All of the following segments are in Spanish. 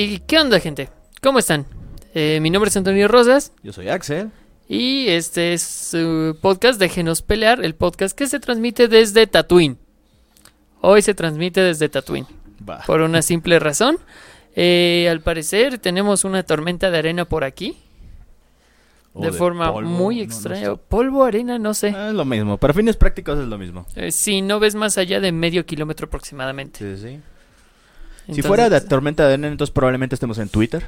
¿Y qué onda, gente? ¿Cómo están? Eh, mi nombre es Antonio Rosas Yo soy Axel. y este es su podcast Déjenos Pelear, el podcast que se transmite desde Tatooine. Hoy se transmite desde Tatooine, por una simple razón. Eh, al parecer tenemos una tormenta de arena por aquí, O de, forma polvo, muy no, no extraña. sé. Polvo, arena, no sé. Ah, es lo mismo. Para fines prácticos es lo mismo. Eh, si no ves más allá de medio kilómetro aproximadamente. Sí, sí. Si fuera de tormenta de arena, entonces probablemente estemos en Twitter.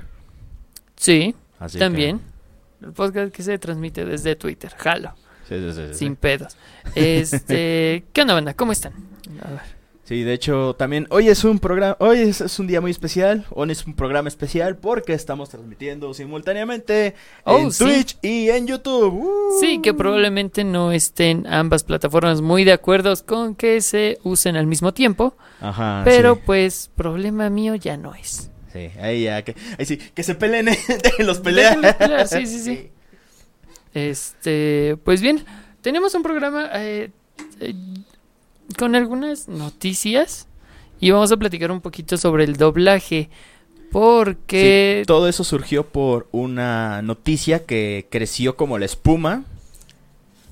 Sí, Así que- también. El podcast que se transmite desde Twitter. Jalo. Sí, sí, sí, sí. Sin pedos. Este, ¿qué onda, banda? ¿Cómo están? A ver. Sí, de hecho, también hoy es un programa, hoy es, es un día muy especial, hoy es un programa especial porque estamos transmitiendo simultáneamente Oh, en sí. Twitch y en YouTube. ¡Uh! Sí, que probablemente no estén ambas plataformas muy de acuerdo con que se usen al mismo tiempo, Ajá. pero sí. pues problema mío ya no es. Sí, ahí ya, que, ahí sí, que se peleen, pelear. Déjenlos pelear, sí, sí, sí. Este, pues bien, tenemos un programa eh, eh, con algunas noticias y vamos a platicar un poquito sobre el doblaje. Porque Sí, todo eso surgió por una noticia que creció como la espuma.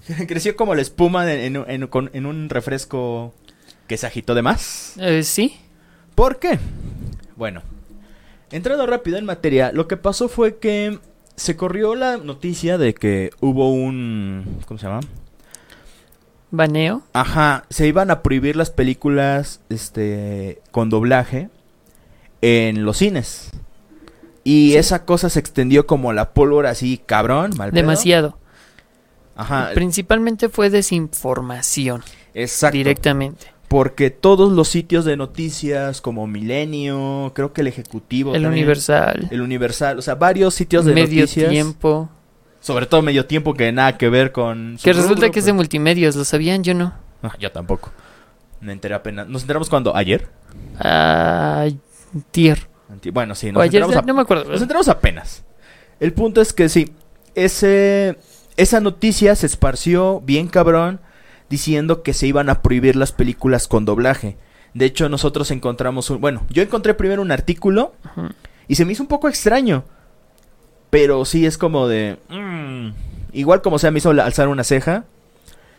creció como la espuma en, en- en- con- en un refresco que se agitó de más. eh, sí, ¿Por qué? Bueno, entrando rápido en materia, lo que pasó fue que se corrió la noticia de que hubo un... ¿Cómo se llama? Baneo. Ajá, se iban a prohibir las películas este con doblaje en los cines. Y Sí. esa cosa se extendió como la pólvora así, cabrón, mal. Demasiado. Ajá, Principalmente fue desinformación exacto. directamente. Porque todos los sitios de noticias como Milenio, creo que el Ejecutivo El también, Universal, el Universal, o sea, varios sitios de medio noticias, tiempo. Sobre todo medio tiempo que nada que ver con Que resulta rubro, que es de pues. multimedios, ¿lo sabían? Yo no. Ah, yo tampoco. Me enteré apenas. ¿Nos enteramos cuando? ¿Ayer? Ayer. Anti- Bueno, sí, nos ayer, enteramos a- no me acuerdo. Nos enteramos apenas. El punto es que sí, ese, esa noticia se esparció bien cabrón diciendo que se iban a prohibir las películas con doblaje. De hecho, nosotros encontramos un... Bueno, yo encontré primero un artículo y se me hizo un poco extraño. Pero sí es como de... mm, igual como sea, me hizo alzar una ceja.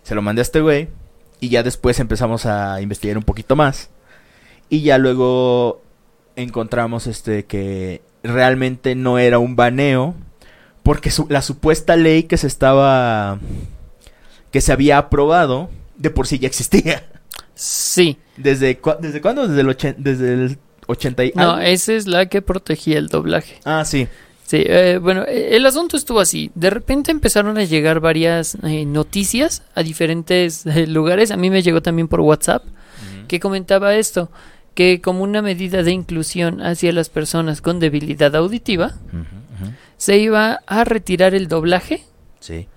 Se lo mandé a este güey. Y ya después empezamos a investigar un poquito más. Y ya luego encontramos este que realmente no era un baneo. Porque su- la supuesta ley que se estaba... que se había aprobado, de por sí ya existía. Sí. ¿Desde, ¿desde cuándo? Desde el, desde el 80 y No, esa es la que protegía el doblaje. Ah, sí. Sí, eh, bueno, eh, el asunto estuvo así. De repente empezaron a llegar varias eh, noticias a diferentes eh, lugares. A mí me llegó también por WhatsApp que comentaba esto, que como una medida de inclusión hacia las personas con debilidad auditiva, se iba a retirar el doblaje Sí.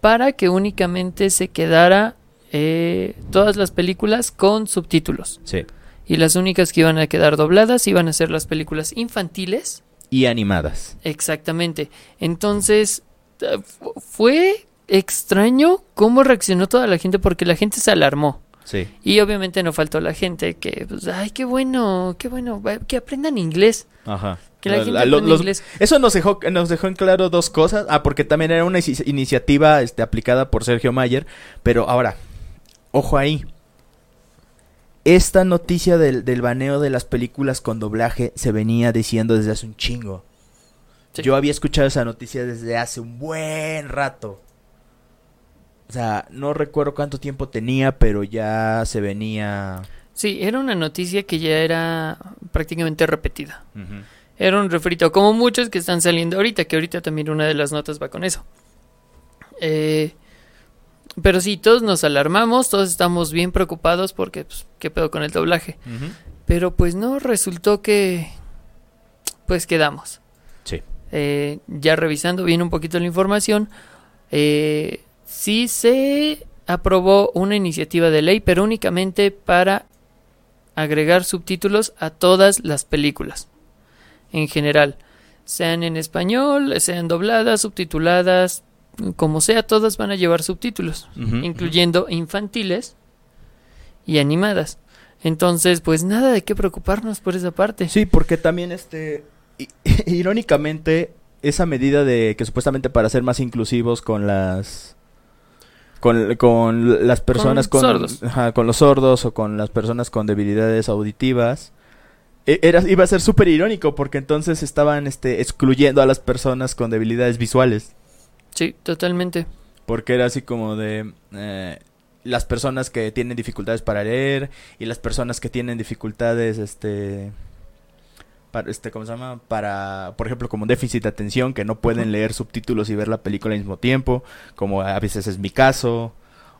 para que únicamente se quedara eh, todas las películas con subtítulos. Sí. Y las únicas que iban a quedar dobladas iban a ser las películas infantiles. Y animadas. Exactamente. Entonces, eh, fu- fue extraño cómo reaccionó toda la gente porque la gente se alarmó. Sí. Y obviamente no faltó la gente que, pues, ay, qué bueno, qué bueno, que aprendan inglés. Ajá. Que la gente aprenda los- inglés. Eso nos dejó, nos dejó en claro dos cosas. Ah, porque también era una inici- iniciativa este, aplicada por Sergio Mayer. Pero ahora, ojo ahí. Esta noticia del, del baneo de las películas con doblaje se venía diciendo desde hace un chingo. Sí. Yo había escuchado esa noticia desde hace un buen rato. O sea, no recuerdo cuánto tiempo tenía, pero ya se venía... Sí, era una noticia que ya era prácticamente repetida. Era un refrito, como muchos que están saliendo ahorita, que ahorita también una de las notas va con eso. Eh, pero sí, todos nos alarmamos, todos estamos bien preocupados porque, pues, ¿qué pedo con el doblaje? Pero pues no, resultó que, pues quedamos. Sí. Eh, ya revisando bien un poquito la información, eh, sí se aprobó una iniciativa de ley, pero únicamente para agregar subtítulos a todas las películas, en general, sean en español, sean dobladas, subtituladas, como sea, todas van a llevar subtítulos, incluyendo infantiles y animadas. Entonces, pues nada de qué preocuparnos por esa parte. Sí, porque también este irónicamente esa medida de que supuestamente para ser más inclusivos con las con, con las personas Con con, sordos. ajá, con los sordos o con las personas con debilidades auditivas e- era iba a ser súper irónico porque entonces estaban este excluyendo a las personas con debilidades visuales Sí, totalmente. porque era así como de eh, las personas que tienen dificultades para leer y las personas que tienen dificultades, este, para, este, ¿cómo se llama? Para, por ejemplo, como déficit de atención, que no pueden leer subtítulos y ver la película al mismo tiempo, como a veces es mi caso,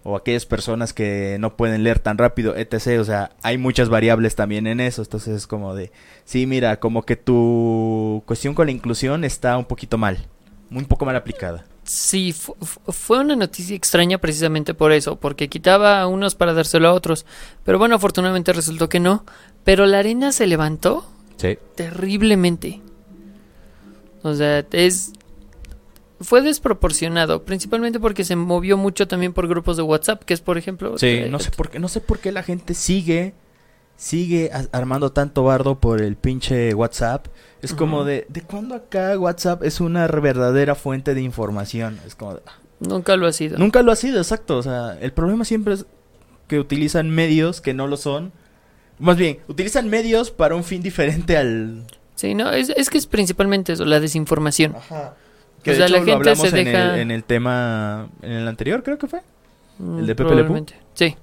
o aquellas personas que no pueden leer tan rápido, etc. O sea, hay muchas variables también en eso, entonces es como de, sí, mira, como que tu cuestión con la inclusión está un poquito mal, un poco mal aplicada. Sí, fu- fu- fue una noticia extraña precisamente por eso, porque quitaba a unos para dárselo a otros. Pero bueno, afortunadamente resultó que no. Pero la arena se levantó Sí. terriblemente. O sea, es fue desproporcionado, principalmente porque se movió mucho también por grupos de WhatsApp, que es por ejemplo, Sí, eh, no sé por qué, no sé por qué la gente sigue, sigue armando tanto bardo por el pinche WhatsApp. Es como de, ¿de cuándo acá WhatsApp es una verdadera fuente de información? Es como de, ah, nunca lo ha sido. nunca lo ha sido, exacto. O sea, el problema siempre es que utilizan medios que no lo son. Más bien, utilizan medios para un fin diferente al... Sí, no, es, es que es principalmente eso, la desinformación. Ajá. O Que de sea, hecho la lo gente hablamos se en, deja- el, en el tema, en el anterior creo que fue. ¿El de Pepe Le Pew? probablemente. Sí.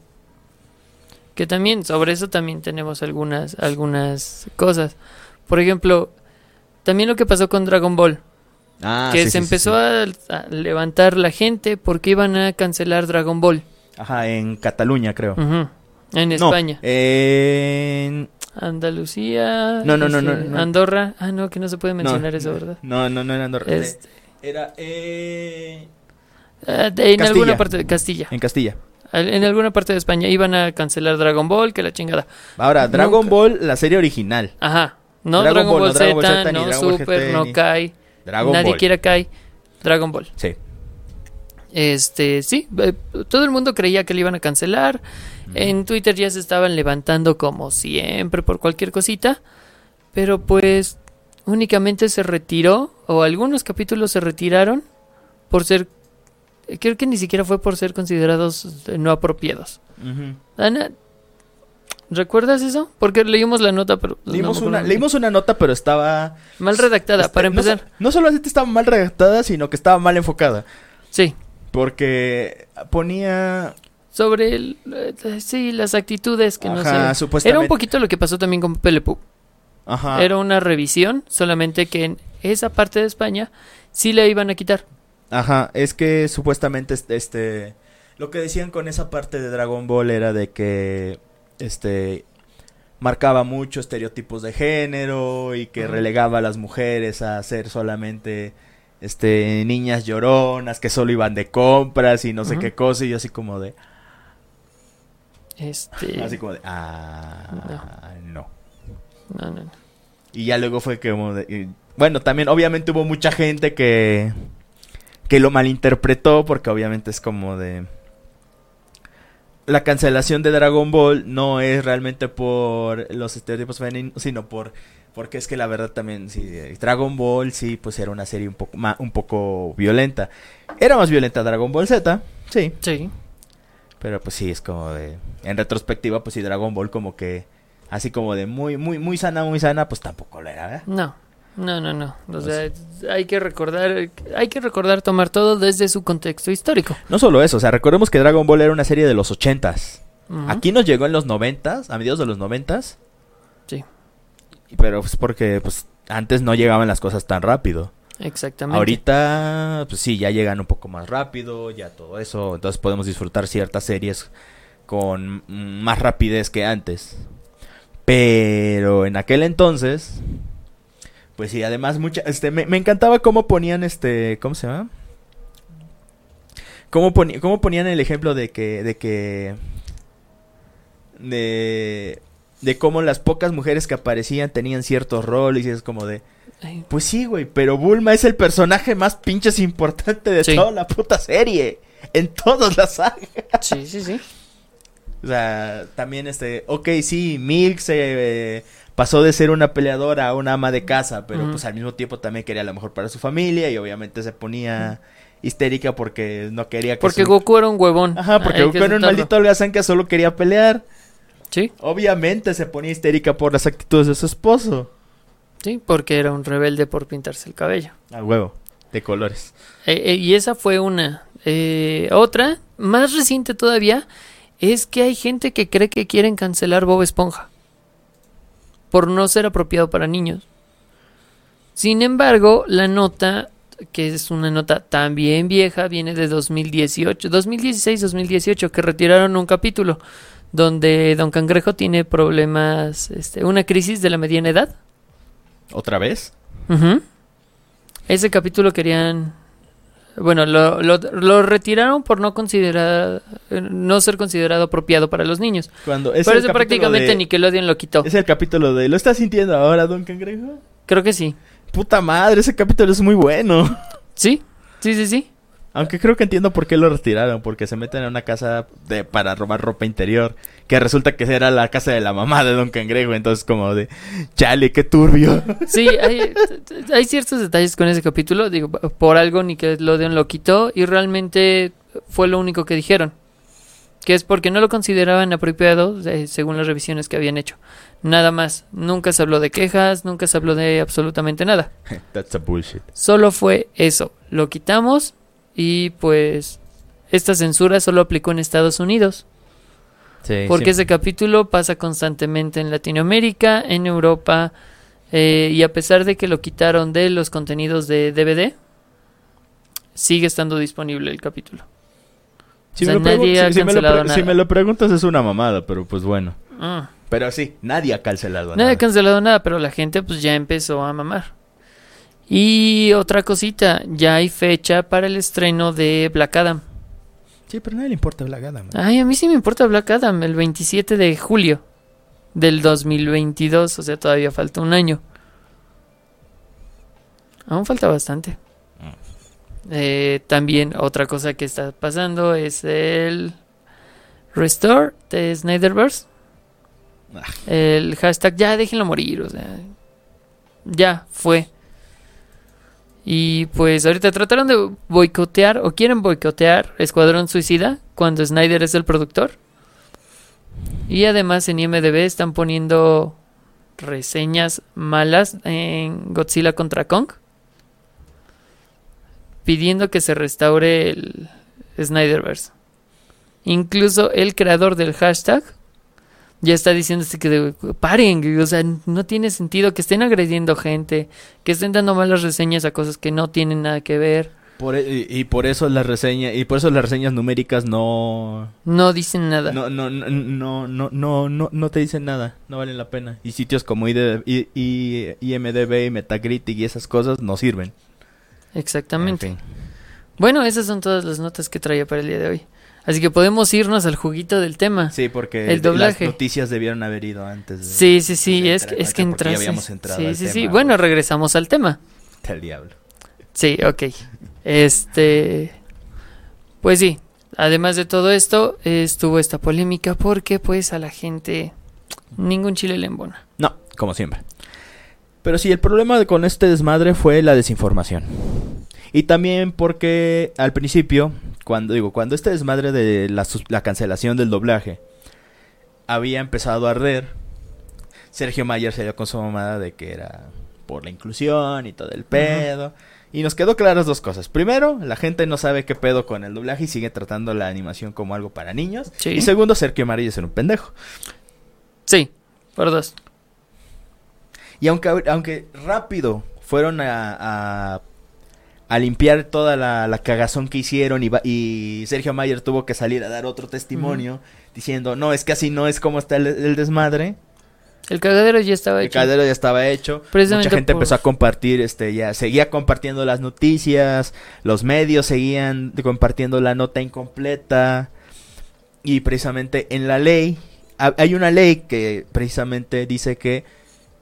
Que también, sobre eso también tenemos algunas, algunas cosas. Por ejemplo, también lo que pasó con Dragon Ball. Ah, que sí, se sí, empezó sí. A, a levantar la gente porque iban a cancelar Dragon Ball. Ajá, en Cataluña creo. Ujú. En No, España. en... Andalucía. No, no, no, no, no. Andorra. Ah, no, que no se puede mencionar no, eso, ¿verdad? No, no, no era Andorra. Este, Era eh, ah, en Castilla. alguna parte de Castilla. en Castilla. En alguna parte de España iban a cancelar Dragon Ball, que la chingada. Ahora, Dragon Nunca. Ball, la serie original. Ajá. No Dragon Dragon, Ball, no Z, no Super, GT, no Kai. Dragon Nadie Ball. quiere Kai. Dragon Ball. Sí. Este, sí, eh, todo el mundo creía que le iban a cancelar. En Twitter ya se estaban levantando como siempre por cualquier cosita. Pero pues únicamente se retiró, o algunos capítulos se retiraron por ser, creo que ni siquiera fue por ser considerados eh, no apropiados. Ana, ¿recuerdas eso? Porque leímos la nota, pero... no Leímos, una, leímos una nota, pero estaba... Mal redactada, este, para no empezar. No, solamente estaba mal redactada, sino que estaba mal enfocada. Sí, Porque ponía... sobre el, eh, sí, las actitudes que no Ajá, sé. supuestamente... Era un poquito lo que pasó también con Pepe Le Pew. Ajá. Era una revisión, solamente que en esa parte de España sí la iban a quitar. Ajá, es que supuestamente este, este lo que decían con esa parte de Dragon Ball era de que este marcaba mucho estereotipos de género y que relegaba a las mujeres a ser solamente este niñas lloronas que solo iban de compras y no sé qué cosa y yo así como de Este, así como de ah no. no, no, no. Y ya luego fue que como de- y, bueno, también obviamente hubo mucha gente que que lo malinterpretó porque obviamente es como de la cancelación de Dragon Ball no es realmente por los estereotipos femeninos, sino por porque es que la verdad también sí Dragon Ball sí pues era una serie un poco un poco violenta. Era más violenta Dragon Ball Z, sí, Sí, pero pues sí es como de en retrospectiva pues sí Dragon Ball como que así como de muy muy muy sana, muy sana, pues tampoco lo era, ¿verdad? no, no, no, no. O sea, hay que recordar, hay que recordar tomar todo desde su contexto histórico. No solo eso, o sea, recordemos que Dragon Ball era una serie de los ochentas. Ujú. Aquí nos llegó en los noventas, a mediados de los noventas. Sí. Pero es porque pues antes no llegaban las cosas tan rápido. Exactamente. Ahorita, pues sí, ya llegan un poco más rápido, ya todo eso. Entonces podemos disfrutar ciertas series con más rapidez que antes. Pero en aquel entonces, pues sí, además mucha, este, me, me encantaba cómo ponían este, ¿cómo se llama? Cómo, poni- cómo ponían el ejemplo de que, de que, de, de cómo las pocas mujeres que aparecían tenían ciertos roles y es como de, pues sí, güey, pero Bulma es el personaje más pinches importante de Sí. toda la puta serie. En todas las sagas. sí, sí, sí. O sea, también este, ok, sí, Milk se eh, pasó de ser una peleadora a una ama de casa, pero pues al mismo tiempo también quería lo mejor para su familia y obviamente se ponía histérica porque no quería que Porque su- Goku era un huevón. Ajá, porque Hay Goku era un maldito holgazán que solo quería pelear. Sí, Obviamente se ponía histérica por las actitudes de su esposo. sí, porque era un rebelde por pintarse el cabello. A huevo, de colores. Eh, eh, y esa fue una. Eh, otra, más reciente todavía, es que hay gente que cree que quieren cancelar Bob Esponja por no ser apropiado para niños. Sin embargo, la nota, que es una nota también vieja, viene de 2018, 2016-2018, que retiraron un capítulo donde Don Cangrejo tiene problemas, este, una crisis de la mediana edad. ¿Otra vez? Ese capítulo querían. Bueno, lo, lo, lo retiraron por no considerar. eh, no ser considerado apropiado para los niños. Cuando es Pero eso prácticamente de- Nickelodeon lo quitó. Es el capítulo de ¿Lo estás sintiendo ahora, Don Cangrejo? Creo que sí. Puta madre, ese capítulo es muy bueno. ¿Sí? Sí, sí, sí. Aunque creo que entiendo por qué lo retiraron, porque se meten a una casa de para robar ropa interior, que resulta que era la casa de la mamá de Don Cangrejo, entonces como de, chale, qué turbio. Sí, hay, hay ciertos detalles con ese capítulo. Digo, por algo Nickelodeon lo quitó y realmente fue lo único que dijeron. Que es porque no lo consideraban apropiado eh, según las revisiones que habían hecho. Nada más. Nunca se habló de quejas, nunca se habló de absolutamente nada. That's a bullshit. Solo fue eso. Lo quitamos y pues esta censura solo aplicó en Estados Unidos. Sí, Porque sí. ese capítulo pasa constantemente en Latinoamérica, en Europa, eh, y a pesar de que lo quitaron de los contenidos de DVD, sigue estando disponible el capítulo. Si o me lo pregun- nadie ha si- si me lo cancelado pre- nada. Si me lo preguntas es una mamada, pero pues bueno. Ah, Pero sí, nadie ha cancelado nadie nada. ha cancelado nada, pero la gente pues ya empezó a mamar. Y otra cosita, ya hay fecha para el estreno de Black Adam. Sí, pero a nadie le importa Black Adam. Ay, a mí sí me importa Black Adam, el 27 de julio del 2022, o sea, todavía falta un año. Aún falta bastante. Eh, también otra cosa que está pasando es el Restore de Snyderverse. Ah. El hashtag, ya déjenlo morir, o sea, ya fue. Y pues ahorita trataron de boicotear o quieren boicotear Escuadrón Suicida cuando Snyder es el productor. Y además en IMDB están poniendo reseñas malas en Godzilla contra Kong. Pidiendo que se restaure el Snyderverse. Incluso el creador del hashtag ya está diciendo que paren, o sea, no tiene sentido que estén agrediendo gente, que estén dando malas reseñas a cosas que no tienen nada que ver. Por e- y, y por eso las reseñas y por eso las reseñas numéricas no No dicen nada. no no no no no no no, no te dicen nada, no valen la pena. Y sitios como ID, I- I- IMDb y Metacritic y esas cosas no sirven. Exactamente. En fin. Bueno, esas son todas las notas que traía para el día de hoy. Así que podemos irnos al juguito del tema. Sí, porque El doblaje. las noticias debieron haber ido antes. de- Sí, sí, sí, de es entrar- que, es que porque ya entras. habíamos entrado Sí, al sí, sí. Bueno, pues. regresamos al tema. Del diablo. Sí, ok. Este. Pues sí. Además de todo esto, estuvo esta polémica porque, pues, a la gente ningún chile le embona. No, como siempre. Pero sí, el problema con este desmadre fue la desinformación. Y también porque al principio, cuando digo, cuando este desmadre de la, la cancelación del doblaje había empezado a arder, Sergio Mayer se dio con su mamada de que era por la inclusión y todo el pedo. Y nos quedó claras dos cosas. Primero, la gente no sabe qué pedo con el doblaje y sigue tratando la animación como algo para niños. Sí. Y segundo, Sergio Mayer es un pendejo. Sí, por dos. Y aunque, aunque rápido fueron a, a, a limpiar toda la, la cagazón que hicieron y, va- y Sergio Mayer tuvo que salir a dar otro testimonio diciendo, no, es que así no es como está el, el desmadre. El cagadero ya estaba El hecho. cadero ya estaba hecho. Mucha gente por- empezó a compartir, este, ya seguía compartiendo las noticias, los medios seguían compartiendo la nota incompleta. Y precisamente en la ley, ha- hay una ley que precisamente dice que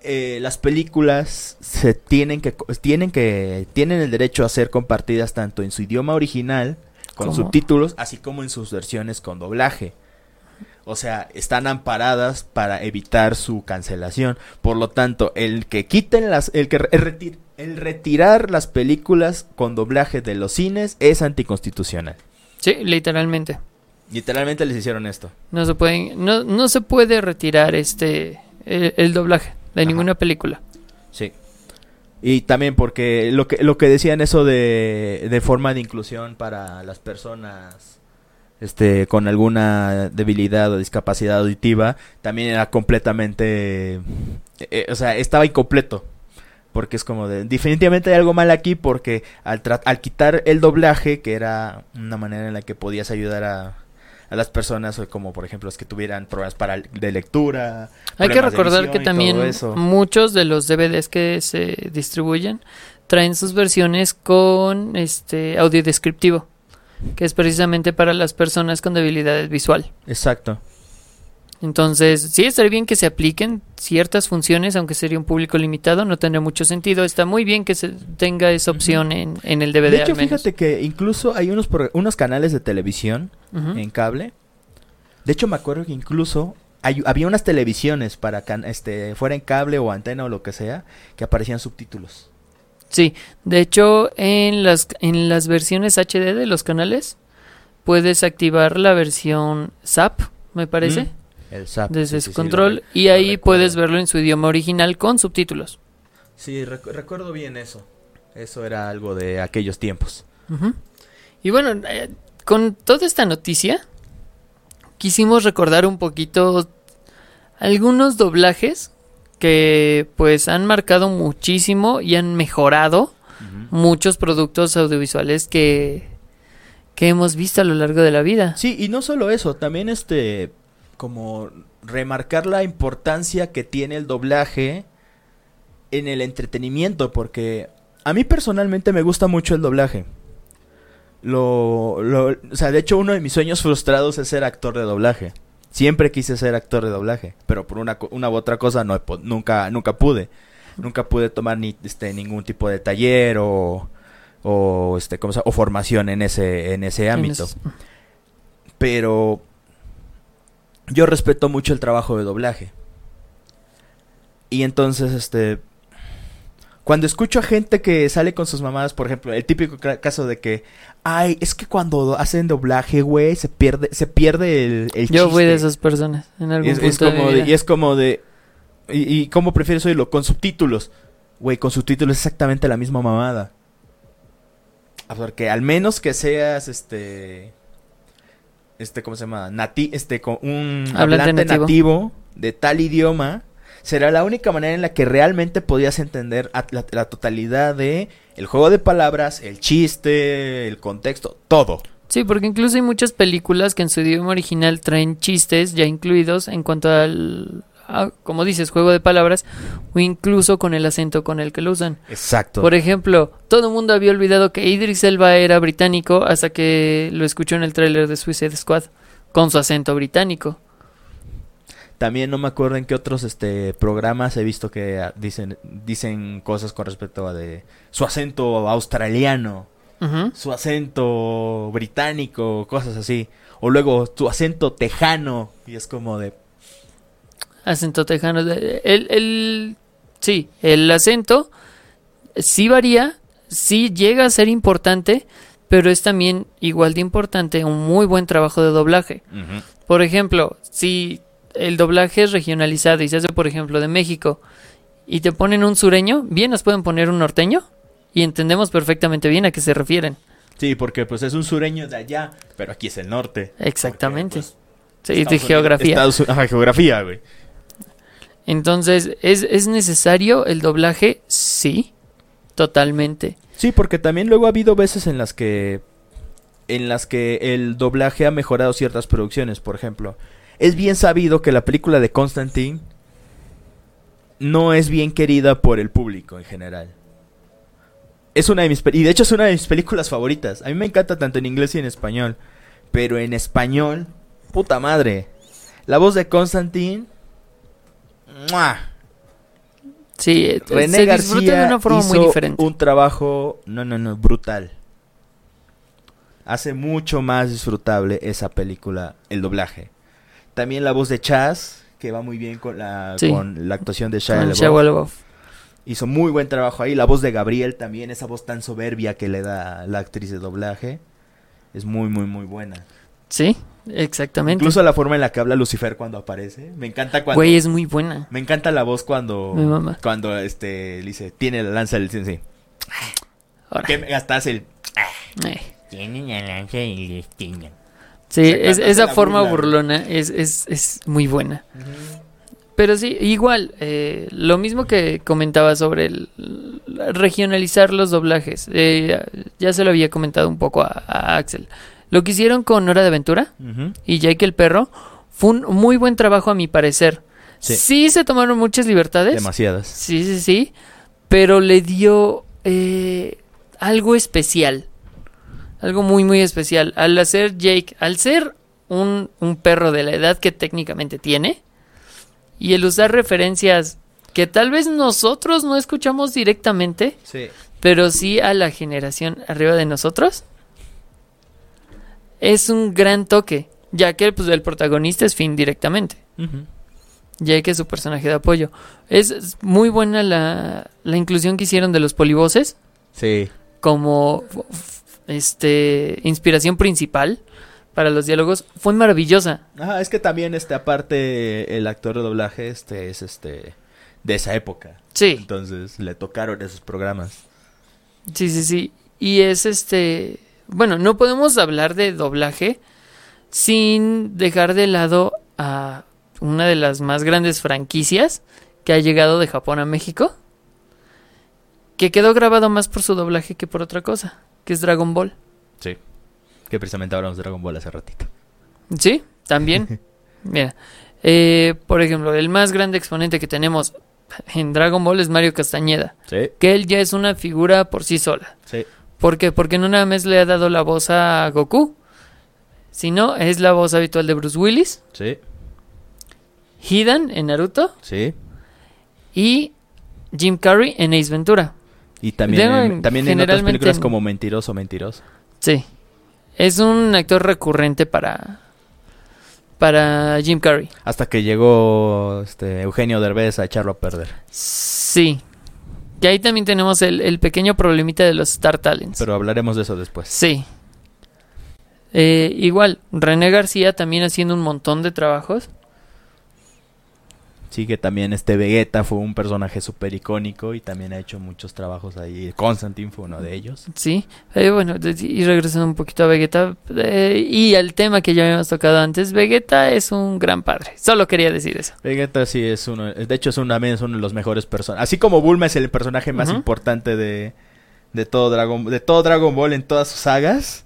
eh, las películas se tienen que, tienen que, tienen el derecho a ser compartidas tanto en su idioma original, con ¿Cómo? subtítulos, así como en sus versiones con doblaje. O sea, están amparadas para evitar su cancelación. Por lo tanto, el que quiten las, el que el, retir, el retirar las películas con doblaje de los cines es anticonstitucional. Sí, literalmente. Literalmente les hicieron esto. No se pueden, no, no se puede retirar este el, el doblaje de Ajá. ninguna película. Sí. Y también porque lo que, lo que decían eso de, de forma de inclusión para las personas este, con alguna debilidad o discapacidad auditiva, también era completamente, eh, o sea, estaba incompleto. Porque es como de, definitivamente hay algo mal aquí porque al, tra- al quitar el doblaje, que era una manera en la que podías ayudar a, a las personas, como por ejemplo los que tuvieran problemas para, de lectura. Hay que recordar que también muchos de los DVDs que se distribuyen traen sus versiones con este audio descriptivo, que es precisamente para las personas con debilidad visual. Exacto. Entonces, sí estaría bien que se apliquen ciertas funciones, aunque sería un público limitado, no tendría mucho sentido. Está muy bien que se tenga esa opción en, en el DVD De hecho, al menos. fíjate que incluso hay unos, unos canales de televisión en cable. De hecho, me acuerdo que incluso hay- había unas televisiones para can- este fuera en cable o antena o lo que sea que aparecían subtítulos. Sí, de hecho, en las, en las versiones HD de los canales puedes activar la versión SAP, me parece, Mm, El SAP. desde sí, su sí, sí, control, lo y ahí recuerdo. puedes verlo en su idioma original con subtítulos. Sí, recu- recuerdo bien eso. Eso era algo de aquellos tiempos. Y bueno, eh, con toda esta noticia, quisimos recordar un poquito algunos doblajes que pues han marcado muchísimo y han mejorado muchos productos audiovisuales que, que hemos visto a lo largo de la vida. Sí, y no solo eso, también este como remarcar la importancia que tiene el doblaje en el entretenimiento, porque a mí personalmente me gusta mucho el doblaje. Lo, lo, o sea, de hecho uno de mis sueños frustrados es ser actor de doblaje. Siempre quise ser actor de doblaje, pero por una, una u otra cosa no nunca nunca pude. Nunca pude tomar ni este ningún tipo de taller o o este ¿cómo se o formación en ese en ese En ámbito pero yo respeto mucho el trabajo de doblaje. Y entonces, este, cuando escucho a gente que sale con sus mamadas, por ejemplo, el típico ca- caso de que, ay, es que cuando hacen doblaje, güey, se pierde, se pierde el, el Yo fui de chiste". esas personas en algún Y es, punto como de, y es como de, y, y cómo prefieres oírlo con subtítulos, güey, con subtítulos es exactamente la misma mamada. A ver, que al menos que seas, este, este, ¿cómo se llama? Nati este, con un Hablante hablante, nativo. nativo. de tal idioma, será la única manera en la que realmente podías entender a- la, la totalidad de el juego de palabras, el chiste, el contexto, todo. Sí, porque incluso hay muchas películas que en su idioma original traen chistes ya incluidos en cuanto al, como dices, juego de palabras o incluso con el acento con el que lo usan. Exacto. Por ejemplo, todo el mundo había olvidado que Idris Elba era británico hasta que lo escuchó en el tráiler de Suicide Squad con su acento británico. También no me acuerdo en qué otros este programas he visto que ah, dicen dicen cosas con respecto a de su acento australiano, su acento británico, cosas así. O luego su acento tejano y es como de Acento tejano. de- El, el, sí, el acento sí varía, sí llega a ser importante, pero es también igual de importante un muy buen trabajo de doblaje. Por ejemplo, si el doblaje es regionalizado y se hace, por ejemplo, de México y te ponen un sureño, bien nos pueden poner un norteño y entendemos perfectamente bien a qué se refieren. Sí, porque pues es un sureño de allá, pero aquí es el norte. Exactamente. Porque, pues, Sí, de Unidos- geografía. Estados Unidos- ajá, geografía, güey. Entonces, ¿es, ¿es necesario el doblaje? Sí, totalmente. Sí, porque también luego ha habido veces en las que en las que el doblaje ha mejorado ciertas producciones, por ejemplo. Es bien sabido que la película de Constantine no es bien querida por el público en general. Es una de mis y de hecho es una de mis películas favoritas. A mí me encanta tanto en inglés y en español, pero en español, puta madre. La voz de Constantine ¡mua! Sí, eh, René se disfruta García de una forma muy hizo diferente. un trabajo, no, no, no, brutal. Hace mucho más disfrutable esa película, el doblaje. También la voz de Chaz, que va muy bien con la, Sí. con la actuación de Shia Con LaBeouf. Shia LaBeouf. Hizo muy buen trabajo ahí. La voz de Gabriel también, esa voz tan soberbia que le da la actriz de doblaje. Es muy, muy, muy buena. Sí, exactamente. Incluso la forma en la que habla Lucifer cuando aparece. Me encanta cuando... Güey, es muy buena. Me encanta la voz cuando... Mi mamá. Cuando, este, le dice, tiene la lanza del... Sí, Ahora. que hace el... Eh. Tienen la lanza y les tienen. Sí, es- esa forma burla, burlona es, es, es muy buena. Pero sí, igual, eh, lo mismo que comentaba sobre el, regionalizar los doblajes. eh, ya se lo había comentado un poco a, a Axel. Lo que hicieron con Hora de Aventura y Jake el Perro fue un muy buen trabajo a mi parecer. Sí. Sí, se tomaron muchas libertades. Demasiadas. Sí, sí, sí. Pero le dio eh, algo especial. Algo muy, muy especial. Al hacer Jake, al ser un, un perro de la edad que técnicamente tiene, y el usar referencias que tal vez nosotros no escuchamos directamente, Sí. pero sí a la generación arriba de nosotros, es un gran toque, ya que pues, el protagonista es Finn directamente ya que es su personaje de apoyo. Es- muy buena la, la inclusión que hicieron de los polivoces Sí. como este inspiración principal para los diálogos. Fue maravillosa. Ajá, es que también, este, aparte, el actor de doblaje, este, es, este, de esa época. Sí, Entonces, le tocaron esos programas. sí, sí, sí. Y es este... Bueno, no podemos hablar de doblaje sin dejar de lado a una de las más grandes franquicias que ha llegado de Japón a México. Que quedó grabado más por su doblaje que por otra cosa, que es Dragon Ball. Sí. Que precisamente hablamos de Dragon Ball hace ratito. Sí, también. Mira, eh, por ejemplo, el más grande exponente que tenemos en Dragon Ball es Mario Castañeda, Sí. que él ya es una figura por sí sola. Sí. ¿Por qué? Porque no nada más le ha dado la voz a Goku, sino es la voz habitual de Bruce Willis, Sí. Hidan en Naruto Sí. y Jim Carrey en Ace Ventura. Y también, en, también en otras películas como Mentiroso, Mentiroso. Sí, es un actor recurrente para para Jim Carrey. Hasta que llegó este Eugenio Derbez a echarlo a perder. Sí. Que ahí también tenemos el, el pequeño problemita de los Star Talents. Pero hablaremos de eso después. Sí. Eh, igual, René García también haciendo un montón de trabajos. Sí, que también este Vegeta fue un personaje súper icónico y también ha hecho muchos trabajos ahí. Constantine fue uno de ellos. Sí. Eh, bueno, y regresando un poquito a Vegeta. eh, y al tema que ya habíamos tocado antes. Vegeta es un gran padre. Solo quería decir eso. Vegeta sí es uno, de hecho es, un, también es uno de los mejores personajes. Así como Bulma es el personaje más importante de, de todo Dragon de todo Dragon Ball en todas sus sagas.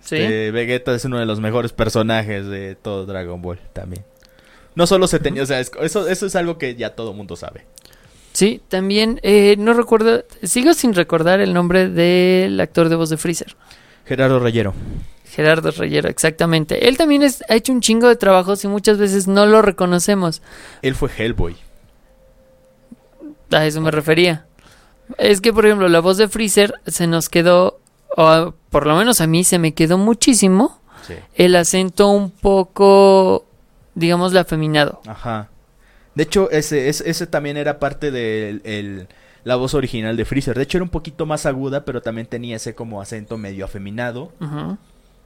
Sí. eh, Vegeta es uno de los mejores personajes de todo Dragon Ball también. No solo se tenía, o sea, es- eso, eso es algo que ya todo mundo sabe. Sí, también eh, no recuerdo. Sigo sin recordar el nombre del actor de voz de Freezer. Gerardo Reyero. Gerardo Reyero, exactamente. Él también es- ha hecho un chingo de trabajos y muchas veces no lo reconocemos. Él fue Hellboy. A eso me refería. Es que, por ejemplo, la voz de Freezer se nos quedó, o por lo menos a mí se me quedó muchísimo Sí. el acento un poco, digamos, afeminado. Ajá. De hecho, ese, ese, ese también era parte de el- la voz original de Freezer. De hecho, era un poquito más aguda, pero también tenía ese como acento medio afeminado Ujú.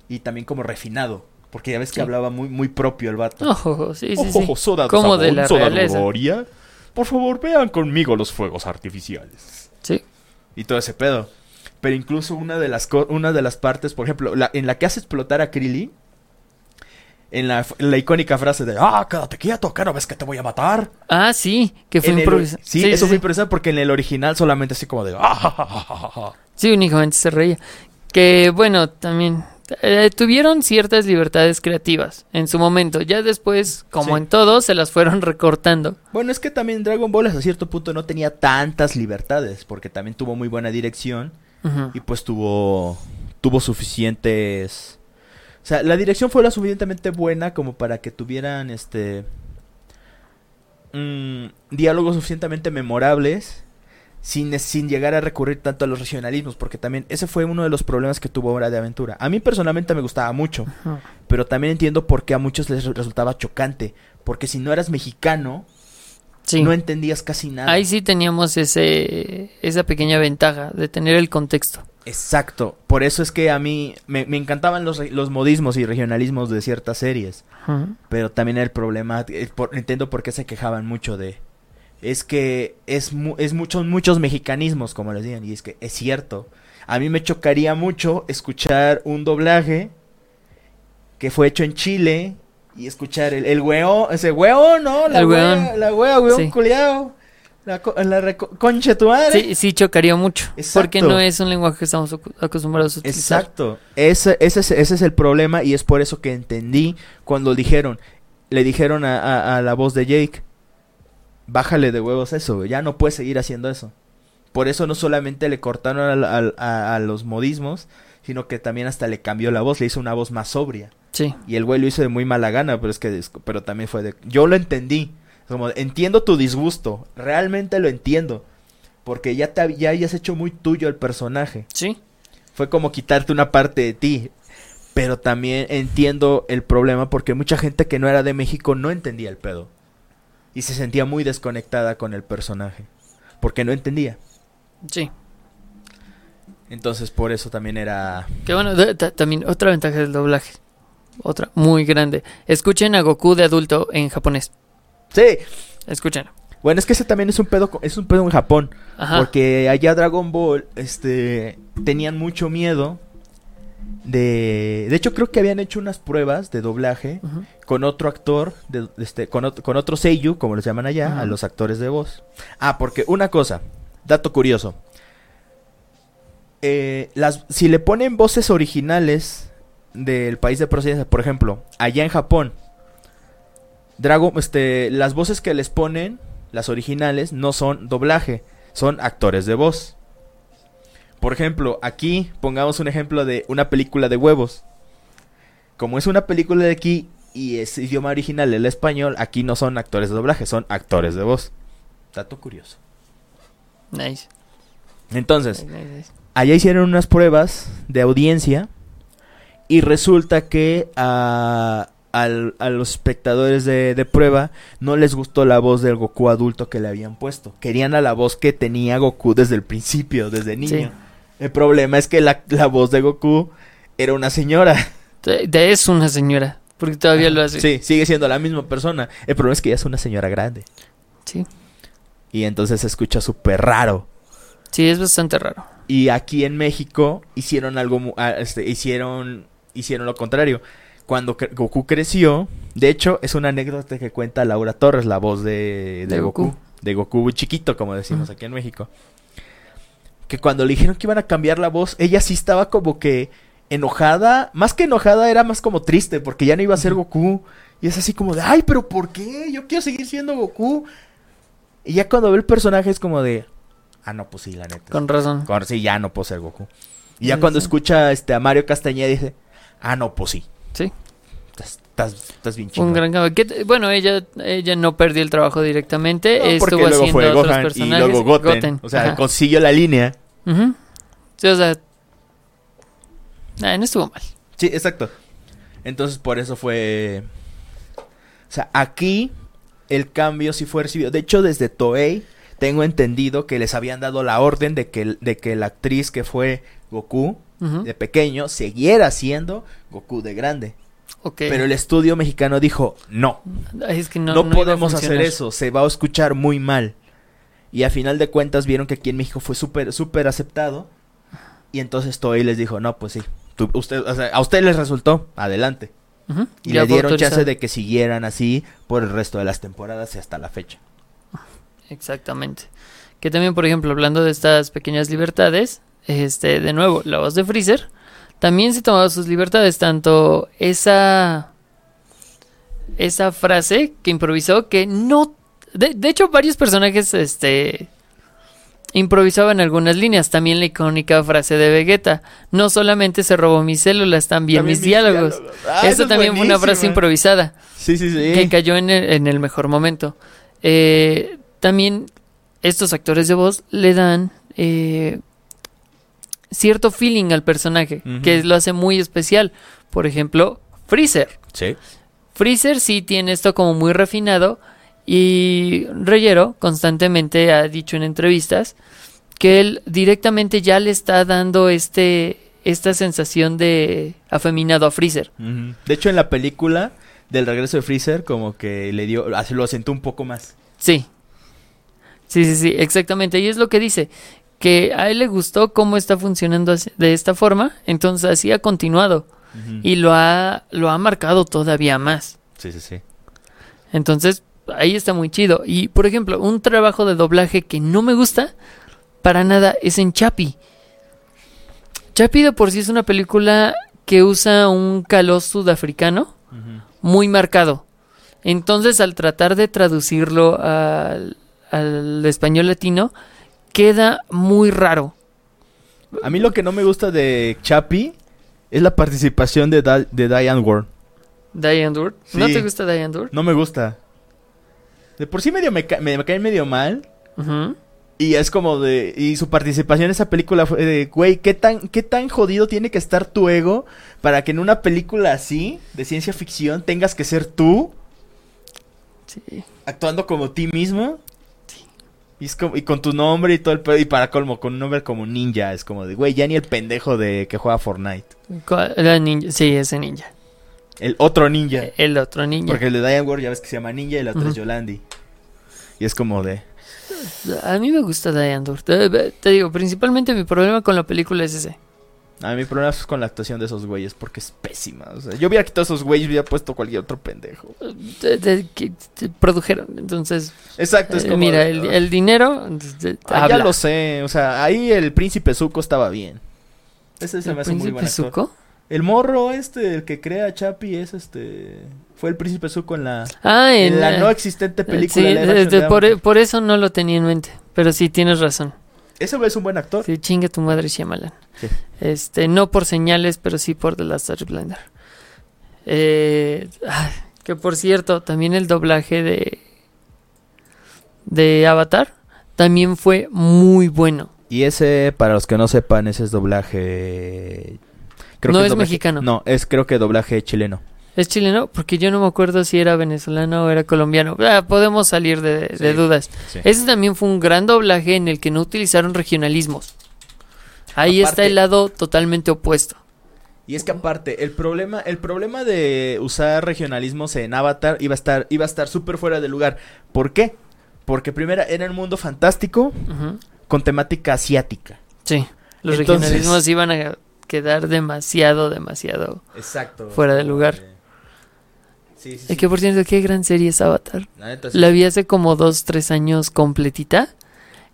y también como refinado. Porque ya ves que Sí. hablaba muy, muy propio el vato. Ojo, sí, sí, sí. Ojo, soda de Como de la soda gloria. Por favor, vean conmigo los fuegos artificiales. Sí. Y todo ese pedo. Pero incluso una de las, una de las partes, por ejemplo, la, en la que hace explotar a Krillin, en la, en la icónica frase de, ah, quédate quieto, que no ves que te voy a matar. Ah, sí, que fue improvisado. Sí, eso fue improvisado porque en el original solamente así como de, ah, ja, ja, ja, ja, ja". Sí, únicamente se reía. Que bueno, también eh, tuvieron ciertas libertades creativas en su momento. Ya después, como Sí. en todo, se las fueron recortando. Bueno, es que también Dragon Ball hasta cierto punto no tenía tantas libertades, porque también tuvo muy buena dirección y pues tuvo tuvo suficientes o sea, la dirección fue lo suficientemente buena como para que tuvieran este mm, diálogos suficientemente memorables sin, sin llegar a recurrir tanto a los regionalismos, porque también ese fue uno de los problemas que tuvo Hora de Aventura. A mí personalmente me gustaba mucho, Ajá. pero también entiendo por qué a muchos les resultaba chocante, porque si no eras mexicano, Sí. no entendías casi nada. Ahí sí teníamos ese, esa pequeña ventaja de tener el contexto. Exacto, por eso es que a mí me, me encantaban los, los modismos y regionalismos de ciertas series. Pero también el problema, eh, por- entiendo por qué se quejaban mucho de... Es que es, mu- es muchos, muchos mexicanismos, como les digan, y es que es cierto. A mí me chocaría mucho escuchar un doblaje que fue hecho en Chile y escuchar el, el hueón, ese hueón, ¿no? La El hueón. la huea, hueón Sí. culiao. La, co- la reco- concha tu madre. Sí, sí chocaría mucho. Porque no es un lenguaje que estamos acostumbrados a utilizar. Exacto. Ese, ese, es, ese es el problema y es por eso que entendí cuando dijeron, le dijeron a, a- a la voz de Jake, bájale de huevos eso, ya no puedes seguir haciendo eso. Por eso no solamente le cortaron a, a los modismos, sino que también hasta le cambió la voz, le hizo una voz más sobria. Sí. Y el güey lo hizo de muy mala gana, pero es que pero también fue de yo lo entendí. Como entiendo tu disgusto, realmente lo entiendo, porque ya te ya hayas hecho muy tuyo el personaje. Sí. Fue como quitarte una parte de ti. Pero también entiendo el problema porque mucha gente que no era de México no entendía el pedo. Y se sentía muy desconectada con el personaje. Porque no entendía. Sí. Entonces por eso también era... Que bueno, también otra ventaja del doblaje. Otra muy grande. Escuchen a Goku de adulto en japonés. Sí. Escuchen. Bueno, es que ese también es un pedo, es un pedo en Japón. Ajá. Porque allá Dragon Ball, este, tenían mucho miedo de... De hecho creo que habían hecho unas pruebas de doblaje con otro actor, de, este, con, ot- con otro seiyuu, como les llaman allá, a los actores de voz. Ah, porque una cosa, dato curioso. Eh, las, si le ponen voces originales del país de procedencia, por ejemplo, allá en Japón, Dragon, este, las voces que les ponen, las originales, no son doblaje, son actores de voz. Por ejemplo, aquí pongamos un ejemplo de una película de huevos. Como es una película de aquí y es idioma original el español, aquí no son actores de doblaje, son actores de voz. Dato curioso. Nice. Entonces, Nice, nice, nice. allá hicieron unas pruebas de audiencia y resulta que a, al- a los espectadores de, de prueba no les gustó la voz del Goku adulto que le habían puesto. Querían a la voz que tenía Goku desde el principio, desde niño. Sí. El problema es que la, la voz de Goku era una señora. De, de es una señora. Porque todavía lo hace. Sí, sigue siendo la misma persona. El problema es que ya es una señora grande. Sí. Y entonces se escucha súper raro. Sí, es bastante raro. Y aquí en México hicieron algo, ah, este, hicieron, hicieron lo contrario. Cuando Goku creció, de hecho es una anécdota que cuenta Laura Torres, la voz de, de De Goku. Goku. de Goku chiquito, como decimos aquí en México. Que cuando le dijeron que iban a cambiar la voz, ella sí estaba como que enojada, más que enojada era más como triste porque ya no iba a ser. Goku. Y es así como de, ay, pero ¿por qué? Yo quiero seguir siendo Goku. Y ya cuando ve el personaje es como de, ah, no, pues sí, la neta. Con razón. Con- sí, ya no puedo ser Goku. Y ya Sí, cuando sí. escucha este, a Mario Castañeda dice, ah, no, pues sí. Sí. Estás, estás, estás bien Un chingón. gran cambio. Que bueno, ella, ella no perdió el trabajo directamente. No, porque estuvo luego haciendo fue otros Gohan y luego Goten. O sea, Ajá. consiguió la línea. Sí, o sea. nah, no estuvo mal. Sí, exacto. Entonces por eso fue... O sea, aquí el cambio sí fue recibido. De hecho, desde Toei tengo entendido que les habían dado la orden de que, de que la actriz que fue Goku De pequeño siguiera siendo Goku de grande. Pero el estudio mexicano dijo, no, Ay, es que no, podemos hacer eso, se va a escuchar muy mal. Y a final de cuentas vieron que aquí en México fue súper, súper aceptado. Y entonces Toei les dijo, no, pues sí, tú- usted, o sea, a ustedes les resultó, adelante. Y le dieron chance de que siguieran así por el resto de las temporadas y hasta la fecha. Exactamente. Que también, por ejemplo, hablando de estas pequeñas libertades, este, de nuevo, la voz de Freezer también se tomaba sus libertades, tanto esa esa frase que improvisó que no de, de hecho varios personajes este improvisaban algunas líneas, también la icónica frase de Vegeta, no solamente se robó mis células, también, mis, diálogos. Ah, Eso esa es también fue una frase improvisada Sí, sí, sí. que cayó en el, en el mejor momento. Eh, también estos actores de voz le dan eh, cierto feeling al personaje, que lo hace muy especial. Por ejemplo, Freezer. Sí. Freezer sí tiene esto como muy refinado y Reyero constantemente ha dicho en entrevistas que él directamente ya le está dando este esta sensación de afeminado a Freezer. De hecho, en la película del regreso de Freezer, como que le dio, lo asentó un poco más. Sí. Sí, sí, sí, exactamente. Y es lo que dice, que a él le gustó cómo está funcionando de esta forma, entonces así ha continuado y lo ha lo ha marcado todavía más. Sí, sí, sí. Entonces, ahí está muy chido. Y, por ejemplo, un trabajo de doblaje que no me gusta para nada es en Chapi. Chapi de por sí es una película que usa un calor sudafricano muy marcado. Entonces, al tratar de traducirlo al, al español latino, queda muy raro. A mí lo que no me gusta de Chappie es la participación de, Da- de Diane Ward. Diane Dur. ¿No te gusta Diane Dur? No me gusta. De por sí medio me, ca- me, me cae medio mal. Y es como de... Y su participación en esa película fue de... Güey, ¿qué tan, ¿qué tan jodido tiene que estar tu ego para que en una película así, de ciencia ficción, tengas que ser tú Sí. actuando como ti mismo? Y, es como, y con tu nombre y todo el pedo. Y para colmo, con un nombre como ninja. Es como de, güey, ya ni el pendejo de que juega Fortnite. La ninja. Sí, ese ninja. El otro ninja. El otro ninja. Porque el de Diane Ward ya ves que se llama ninja y el otro es. Yolandi. Y es como de... A mí me gusta Diane Dur. Te, te digo, principalmente mi problema con la película es ese. A mi problema es con la actuación de esos güeyes porque es pésima. O sea, yo hubiera quitado esos güeyes y hubiera puesto cualquier otro pendejo. Que produjeron. Entonces, Exacto, es eh, como... mira, el, el dinero Ah, ya lo sé, o sea, ahí el príncipe Zuko estaba bien. Ese se ¿El me hace muy príncipe. Zuko? El morro este, el que crea a Chapi es este... Fue el príncipe Zuko en la... Ah, en, En la eh, no existente película. sí, live de- action de- de por, Avatar. por eso no lo tenía en mente. Pero sí, tienes razón. Ese güey es un buen actor. Sí, chinga tu madre, Shyamalan. Sí. Este, no por señales, pero sí por The Last Blender. Eh, ay, que por cierto, también el doblaje de de Avatar también fue muy bueno. Y ese, para los que no sepan, ese es doblaje... No es doblaje- mexicano. No, es creo que doblaje chileno. ¿Es chileno? Porque yo no me acuerdo si era venezolano o era colombiano. Ah, podemos salir de, de Sí. dudas. Sí. Ese también fue un gran doblaje en el que no utilizaron regionalismos. Ahí está el lado totalmente opuesto. Y es que aparte, el problema, el problema de usar regionalismos en Avatar iba a estar, iba a estar súper fuera de lugar. ¿Por qué? Porque primero era un mundo fantástico con temática asiática. Sí, los Entonces- regionalismos iban a quedar demasiado, demasiado. Exacto. Fuera de lugar. Sí, sí, Es que por cierto, qué gran serie es Avatar. La neta, sí. La vi hace como dos, tres años completita.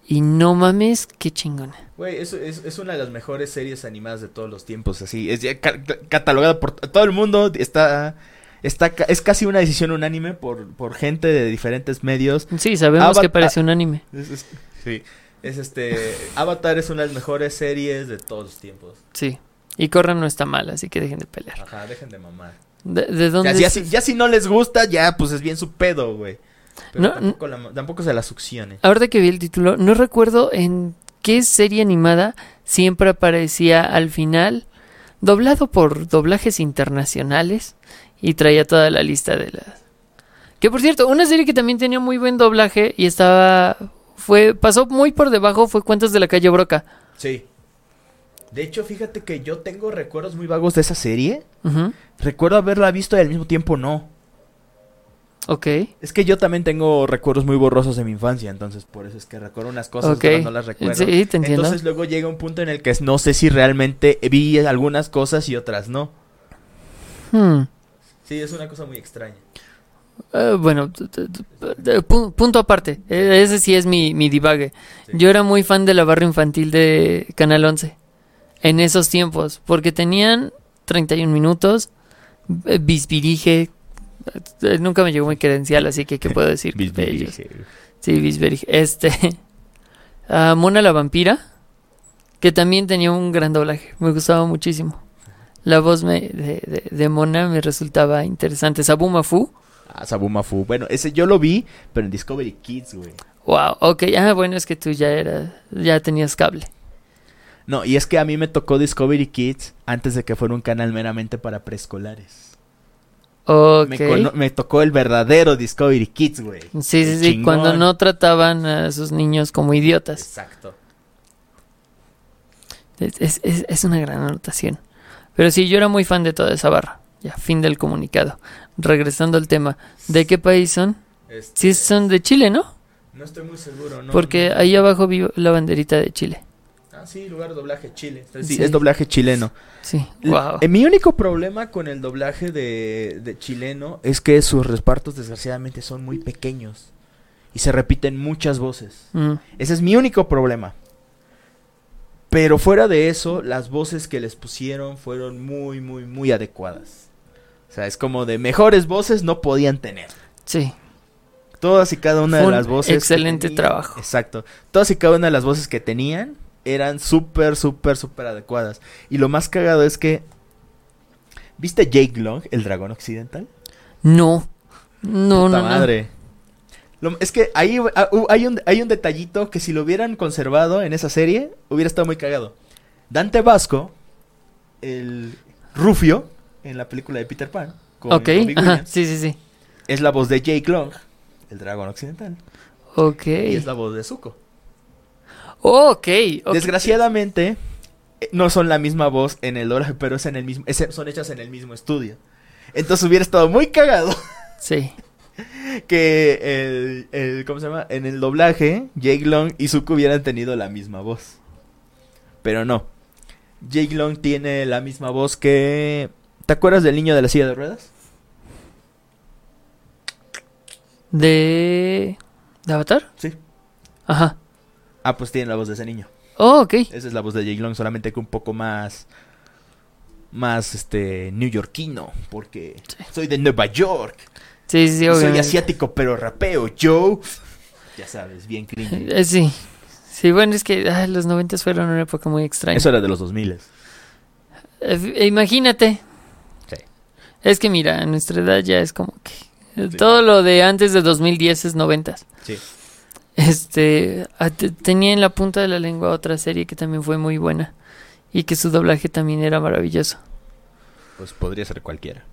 Y no mames, qué chingona. Güey, es, es, es una de las mejores series animadas de todos los tiempos, así. Es ya ca- catalogada por todo el mundo. Está, está, es casi una decisión unánime por, por gente de diferentes medios. Sí, sabemos Avatar- que parece un anime. Es- es- sí. Es este. Avatar es una de las mejores series de todos los tiempos. Sí. Y Korra no está mal, así que dejen de pelear. Ajá, dejen de mamar. ¿De, de Ya, dónde ya es? si, ya si no les gusta, ya pues es bien su pedo, güey. Pero No, tampoco, la- tampoco se la succione. Ahorita que vi el título, no recuerdo en qué serie animada siempre aparecía al final, doblado por doblajes internacionales, y traía toda la lista de las... Que por cierto, una serie que también tenía muy buen doblaje y estaba... fue pasó muy por debajo fue Cuentos de la calle Broca. Sí. De hecho, fíjate que yo tengo recuerdos muy vagos de esa serie. Recuerdo haberla visto y al mismo tiempo no. Ok. Es que yo también tengo recuerdos muy borrosos de mi infancia, entonces por eso es que recuerdo unas cosas, Ok. pero no las recuerdo. Sí, te entiendo. Entonces luego llega un punto en el que no sé si realmente vi algunas cosas y otras no. Hmm. Sí, es una cosa muy extraña. Eh, bueno, punto aparte. Eh, Ese sí es mi, mi divague. Sí. Yo era muy fan de la barra infantil de Canal 11. En esos tiempos. Porque tenían 31 minutos. eh, Bisbirige. eh, Nunca me llegó mi credencial, así que ¿qué puedo decir de ellos? Sí, Bisbirige. Este. ah, Mona la vampira. Que también tenía un gran doblaje. Me gustaba muchísimo. La voz me- de, de- de Mona me resultaba interesante. Sabu Mafu. Ah, Sabumafu. Bueno, ese yo lo vi, pero en Discovery Kids, güey. Wow, ok. Ah, bueno, es que tú ya eras, ya tenías cable. No, y es que a mí me tocó Discovery Kids antes de que fuera un canal meramente para preescolares. Ok. Me, tocó el verdadero Discovery Kids, güey. Sí, sí, sí, cuando no trataban a sus niños como idiotas. Exacto. Es, es- es- es una gran anotación. Pero sí, yo era muy fan de toda esa barra. Ya, fin del comunicado. Regresando al tema, ¿de qué país son? Este, Sí, son de Chile, ¿no? No estoy muy seguro, ¿no? Porque no. ahí abajo vi la banderita de Chile. Sí, lugar de doblaje Chile. Sí, Sí. es doblaje chileno. Sí, wow. Eh, mi único problema con el doblaje de, de chileno es que sus repartos desgraciadamente son muy pequeños y se repiten muchas voces. Mm, Ese es mi único problema. Pero fuera de eso, las voces que les pusieron fueron muy, muy, muy adecuadas. O sea, es como de mejores voces no podían tener. sí, Todas y cada una Fue de las voces. excelente tenían- trabajo. Exacto. Todas y cada una de las voces que tenían eran súper, súper, súper adecuadas. Y lo más cagado es que. ¿Viste Jake Long, el dragón occidental? no, no, Puta no, no. madre. Lo- es que ahí ah, hu- hay un, hay un detallito que si lo hubieran conservado en esa serie, hubiera estado muy cagado. Dante Vasco, el Rufio, en la película de Peter Pan, con Ok, ajá, sí, sí, sí. es la voz de Jake Long, el dragón occidental. Ok. Y es la voz de Zuko. Oh, ok, ok. Desgraciadamente, eh, no son la misma voz en el doblaje, pero es en el mismo, es- son hechas en el mismo estudio. Entonces hubiera estado muy cagado Sí. que el, el- ¿cómo se llama? En el doblaje, Jake Long y Zuko hubieran tenido la misma voz. Pero no. Jake Long tiene la misma voz que... ¿Te acuerdas del niño de la silla de ruedas? ¿De... ¿De Avatar? Sí. Ajá. Ah, pues tiene la voz de ese niño. Oh, ok. Esa es la voz de Jake Long, solamente que un poco más... Más, este, neoyorquino, porque soy de Nueva York. Sí, sí, soy asiático, pero rapeo, Joe. Ya sabes, bien cringy. Eh, sí. Sí, bueno, es que ay, los noventas fueron una época muy extraña. Eso era de los 2000. Eh, eh, imagínate. Sí. Es que mira, a nuestra edad ya es como que... Sí. Todo lo de antes de 2010 es noventas. Sí. Este, a- te- tenía en la punta de la lengua otra serie que también fue muy buena y que su doblaje también era maravilloso. Pues podría ser cualquiera.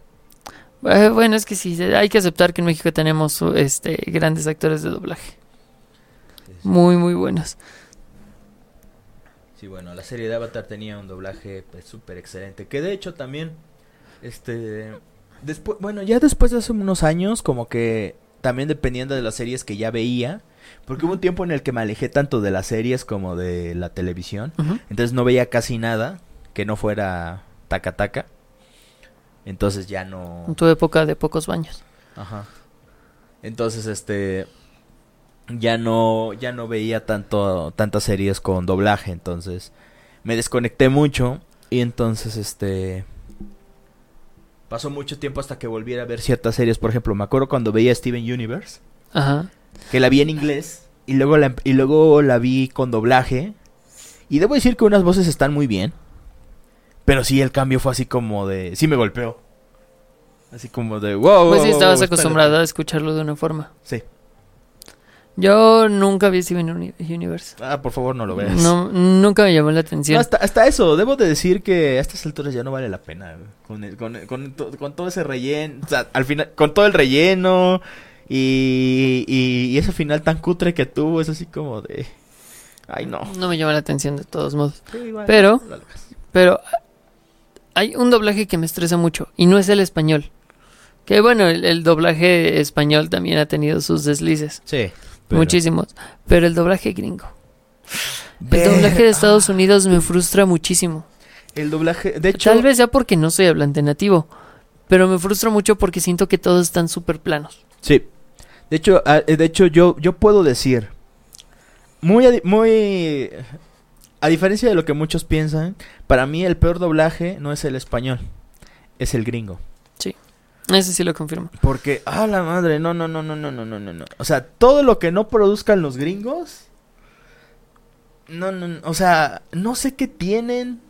Eh, bueno, es que sí, hay que aceptar que en México tenemos este grandes actores de doblaje, muy muy buenos. Sí, bueno, la serie de Avatar tenía un doblaje pues, súper excelente. Que de hecho también, este, después, bueno, ya después de hace unos años, como que también dependiendo de las series que ya veía, porque hubo un tiempo en el que me alejé tanto de las series como de la televisión, entonces no veía casi nada que no fuera taca taca. Entonces ya no. En tu época de pocos baños. Ajá. Entonces, este ya no ya no veía tanto tantas series con doblaje, entonces me desconecté mucho y entonces este pasó mucho tiempo hasta que volviera a ver ciertas series, por ejemplo, me acuerdo cuando veía Steven Universe, Ajá. Que la vi en inglés y luego la y luego la vi con doblaje y debo decir que unas voces están muy bien, pero sí el cambio fue así como de sí me golpeó. Así como de wow. Pues wow, sí, wow, estabas espérate". acostumbrado a escucharlo de una forma. Sí. Yo nunca vi Steven Uni- Universe. Ah, por favor, no lo veas. No, nunca me llamó la atención. No, hasta, hasta eso, debo de decir que a estas alturas ya no vale la pena. Con, el- con, con, con todo ese relleno, o sea, al final, con todo el relleno y, y, y ese final tan cutre que tuvo, es así como de... Ay, no. No me llama la atención de todos modos. Sí, Pero- no. Pero hay un doblaje que me estresa mucho y no es el español. Que bueno, el, el doblaje español también ha tenido sus deslices. Sí. pero- Muchísimos. Pero el doblaje gringo. El doblaje de Estados Unidos me frustra muchísimo. El doblaje, de hecho... Tal vez sea porque no soy hablante nativo. Pero me frustra mucho porque siento que todos están súper planos. Sí. De hecho, a- eh, de hecho yo, yo puedo decir, muy, a, muy, a diferencia de lo que muchos piensan, para mí el peor doblaje no es el español, es el gringo. Ese sí lo confirmo. Porque, ah, la madre, no, no, no, no, no, no, no, no, no. O sea, todo lo que no produzcan los gringos, no, no, no, o sea, no sé qué tienen,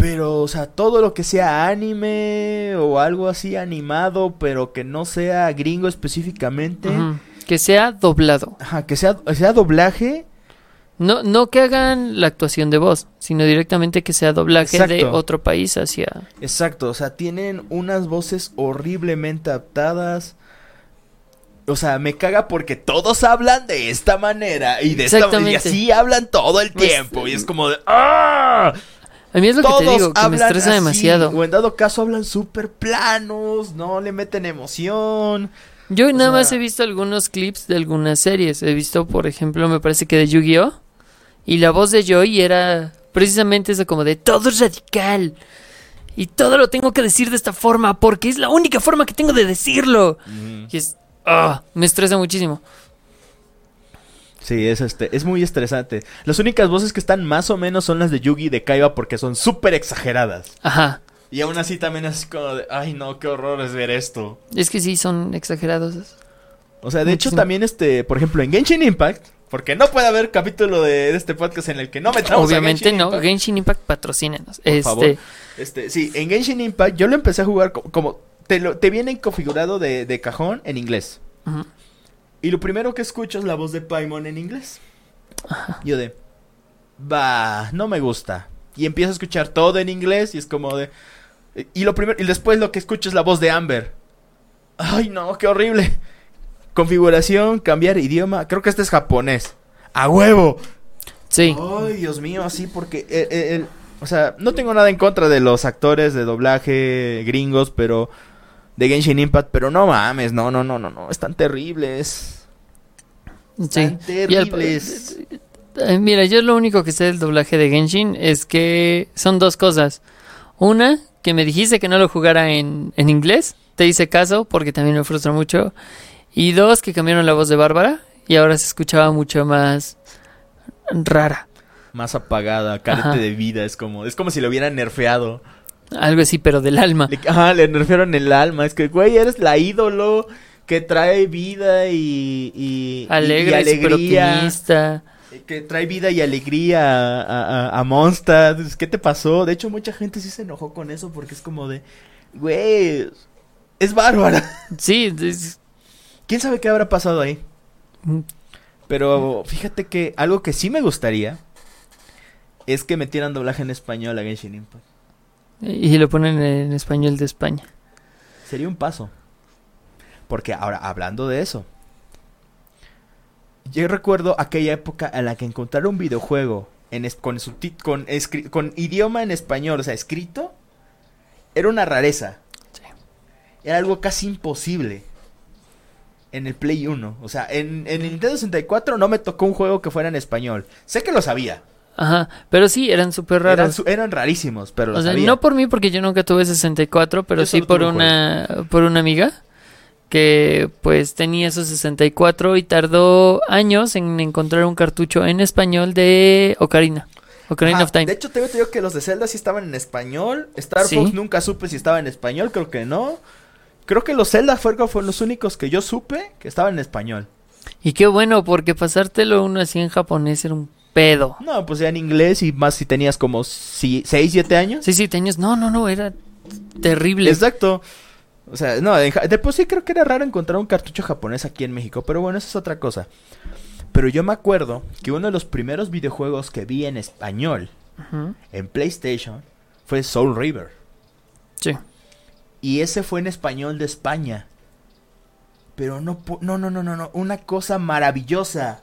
Pero, o sea, todo lo que sea anime o algo así animado, pero que no sea gringo específicamente. Que sea doblado. Ajá, que sea, sea doblaje. No, no que hagan la actuación de voz, sino directamente que sea doblaje de otro país hacia... Exacto, o sea, tienen unas voces horriblemente adaptadas. O sea, me caga porque todos hablan de esta manera y de esta Exactamente. y así hablan todo el Pues, tiempo. Y es como de ¡Ah! A mí es lo que te digo, que me estresa así, demasiado. O en dado caso hablan súper planos, no le meten emoción. Yo o nada más he visto algunos clips de algunas series. He visto, por ejemplo, me parece que de Yu-Gi-Oh! Y la voz de Joy era precisamente eso como de todo es radical. Y todo lo tengo que decir de esta forma porque es la única forma que tengo de decirlo. Y es... ah, me estresa muchísimo. Sí, es este, es muy estresante. Las únicas voces que están más o menos son las de Yugi y de Kaiba porque son súper exageradas. Ajá. Y aún así también es como de, ay no, qué horror es ver esto. Es que sí, son exagerados. O sea, de hecho también este, por ejemplo, en Genshin Impact, porque no puede haber capítulo de, de este podcast en el que no metamos a Obviamente Genshin no. Impact. Genshin Impact patrocínenos. Por este, favor. Este, sí, en Genshin Impact yo lo empecé a jugar co- como, te, lo, te viene configurado de, de cajón en inglés. ujú. Y lo primero que escucho es la voz de Paimon en inglés. Yo de, va, no me gusta. Y empiezo a escuchar todo en inglés y es como de, y lo primero, y después lo que escucho es la voz de Amber. Ay, no, qué horrible. Configuración, cambiar idioma. Creo que este es japonés. ¡A huevo! Sí. Ay, Dios mío, así porque eh, eh, el- o sea, no tengo nada en contra de los actores de doblaje gringos, pero de Genshin Impact, pero no mames, no, no, no, no, no, están terribles. Sí. Están al- terribles. Eh, Mira, yo lo único que sé del doblaje de Genshin es que son dos cosas. Una, que me dijiste que no lo jugara en, en inglés. Te hice caso porque también me frustra mucho. Y dos, que cambiaron la voz de Bárbara y ahora se escuchaba mucho más rara. Más apagada, carente Ajá. de vida, es como, es como si lo hubieran nerfeado. Algo así, pero del alma. Le, ajá, le nerfearon el alma, es que, güey, eres la ídolo que trae vida y, y, y- Alegre, y súper alegría. optimista. Que trae vida y alegría a, a, a Mondstadt. ¿Qué te pasó? De hecho, mucha gente sí se enojó con eso porque es como de, güey, es bárbara. Sí, es- ¿Quién sabe qué habrá pasado ahí? Pero fíjate que algo que sí me gustaría es que metieran doblaje en español a Genshin Impact. Y lo ponen en español de España. Sería un paso. Porque ahora, hablando de eso, yo recuerdo aquella época en la que encontrar un videojuego en es- con, con, con idioma en español, o sea, escrito, era una rareza. Sí. Era algo casi imposible. En el Play 1. O sea, en, en el Nintendo 64 no me tocó un juego que fuera en español. Sé que lo sabía. Ajá, pero sí, eran súper Eran, raros. su- eran rarísimos, pero lo O sea, sabía. no por mí, porque yo nunca tuve 64, pero Yo sí por una, por una amiga que pues tenía esos 64 y tardó años en encontrar un cartucho en español de Ocarina. Ocarina Ajá, of Time. De hecho, te digo que los de Zelda sí estaban en español. Star Sí. Fox nunca supe si estaba en español, creo que no. Creo que los Zelda fueron, fueron los únicos que yo supe que estaban en español. Y qué bueno, porque pasártelo uno así en japonés era un pedo. No, pues ya en inglés y más si tenías como 6, 7 años. Sí, sí, tenías. No, no, no, era terrible. Exacto. O sea, no, de sí creo que era raro encontrar un cartucho japonés aquí en México, pero bueno, eso es otra cosa. Pero yo me acuerdo que uno de los primeros videojuegos que vi en español en PlayStation fue Soul River. Sí. Y ese fue en español de España. Pero no, no, no, no, no, no, una cosa maravillosa.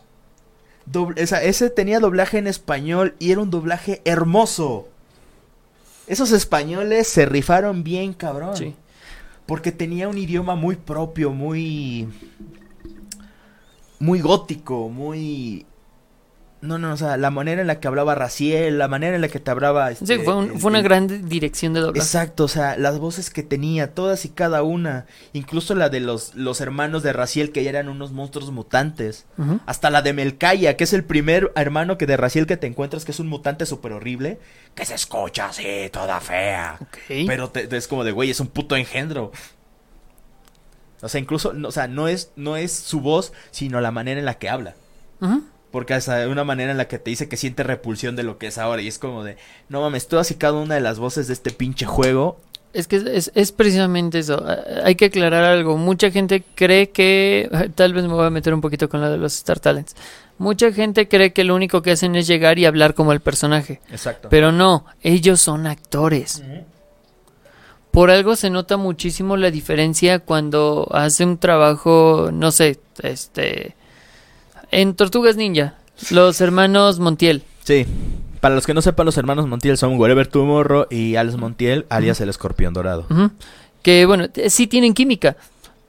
Doble- esa- ese tenía doblaje en español y era un doblaje hermoso. Esos españoles se rifaron bien, cabrón. Sí. Porque tenía un idioma muy propio, muy. Muy gótico, muy. No, no, o sea, la manera en la que hablaba Raciel, la manera en la que te hablaba. Sí, este, fue, un- el- fue una el- gran dirección de doblaje. Exacto, o sea, las voces que tenía, todas y cada una. Incluso la de los, los hermanos de Raciel, que ya eran unos monstruos mutantes. Hasta la de Melkaya, que es el primer hermano que de Raciel que te encuentras, que es un mutante súper horrible. Que se escucha así, toda fea. Pero te- te- es como de, güey, es un puto engendro. O sea, incluso, no, o sea, no es, no es su voz, sino la manera en la que habla. Ujú. Porque hasta de una manera en la que te dice que siente repulsión de lo que es ahora. Y es como de, no mames, todas y cada una de las voces de este pinche juego. Es que es, es- es precisamente eso. Hay que aclarar algo. Mucha gente cree que. Tal vez me voy a meter un poquito con lo de los Star Talents. Mucha gente cree que lo único que hacen es llegar y hablar como el personaje. Exacto. Pero no, ellos son actores. Por algo se nota muchísimo la diferencia cuando hace un trabajo, no sé, este. En Tortugas Ninja, los hermanos Montiel. Sí. Para los que no sepan, los hermanos Montiel son Wherever Tomorrow y Alex Montiel, alias el escorpión dorado. Que bueno, sí tienen química,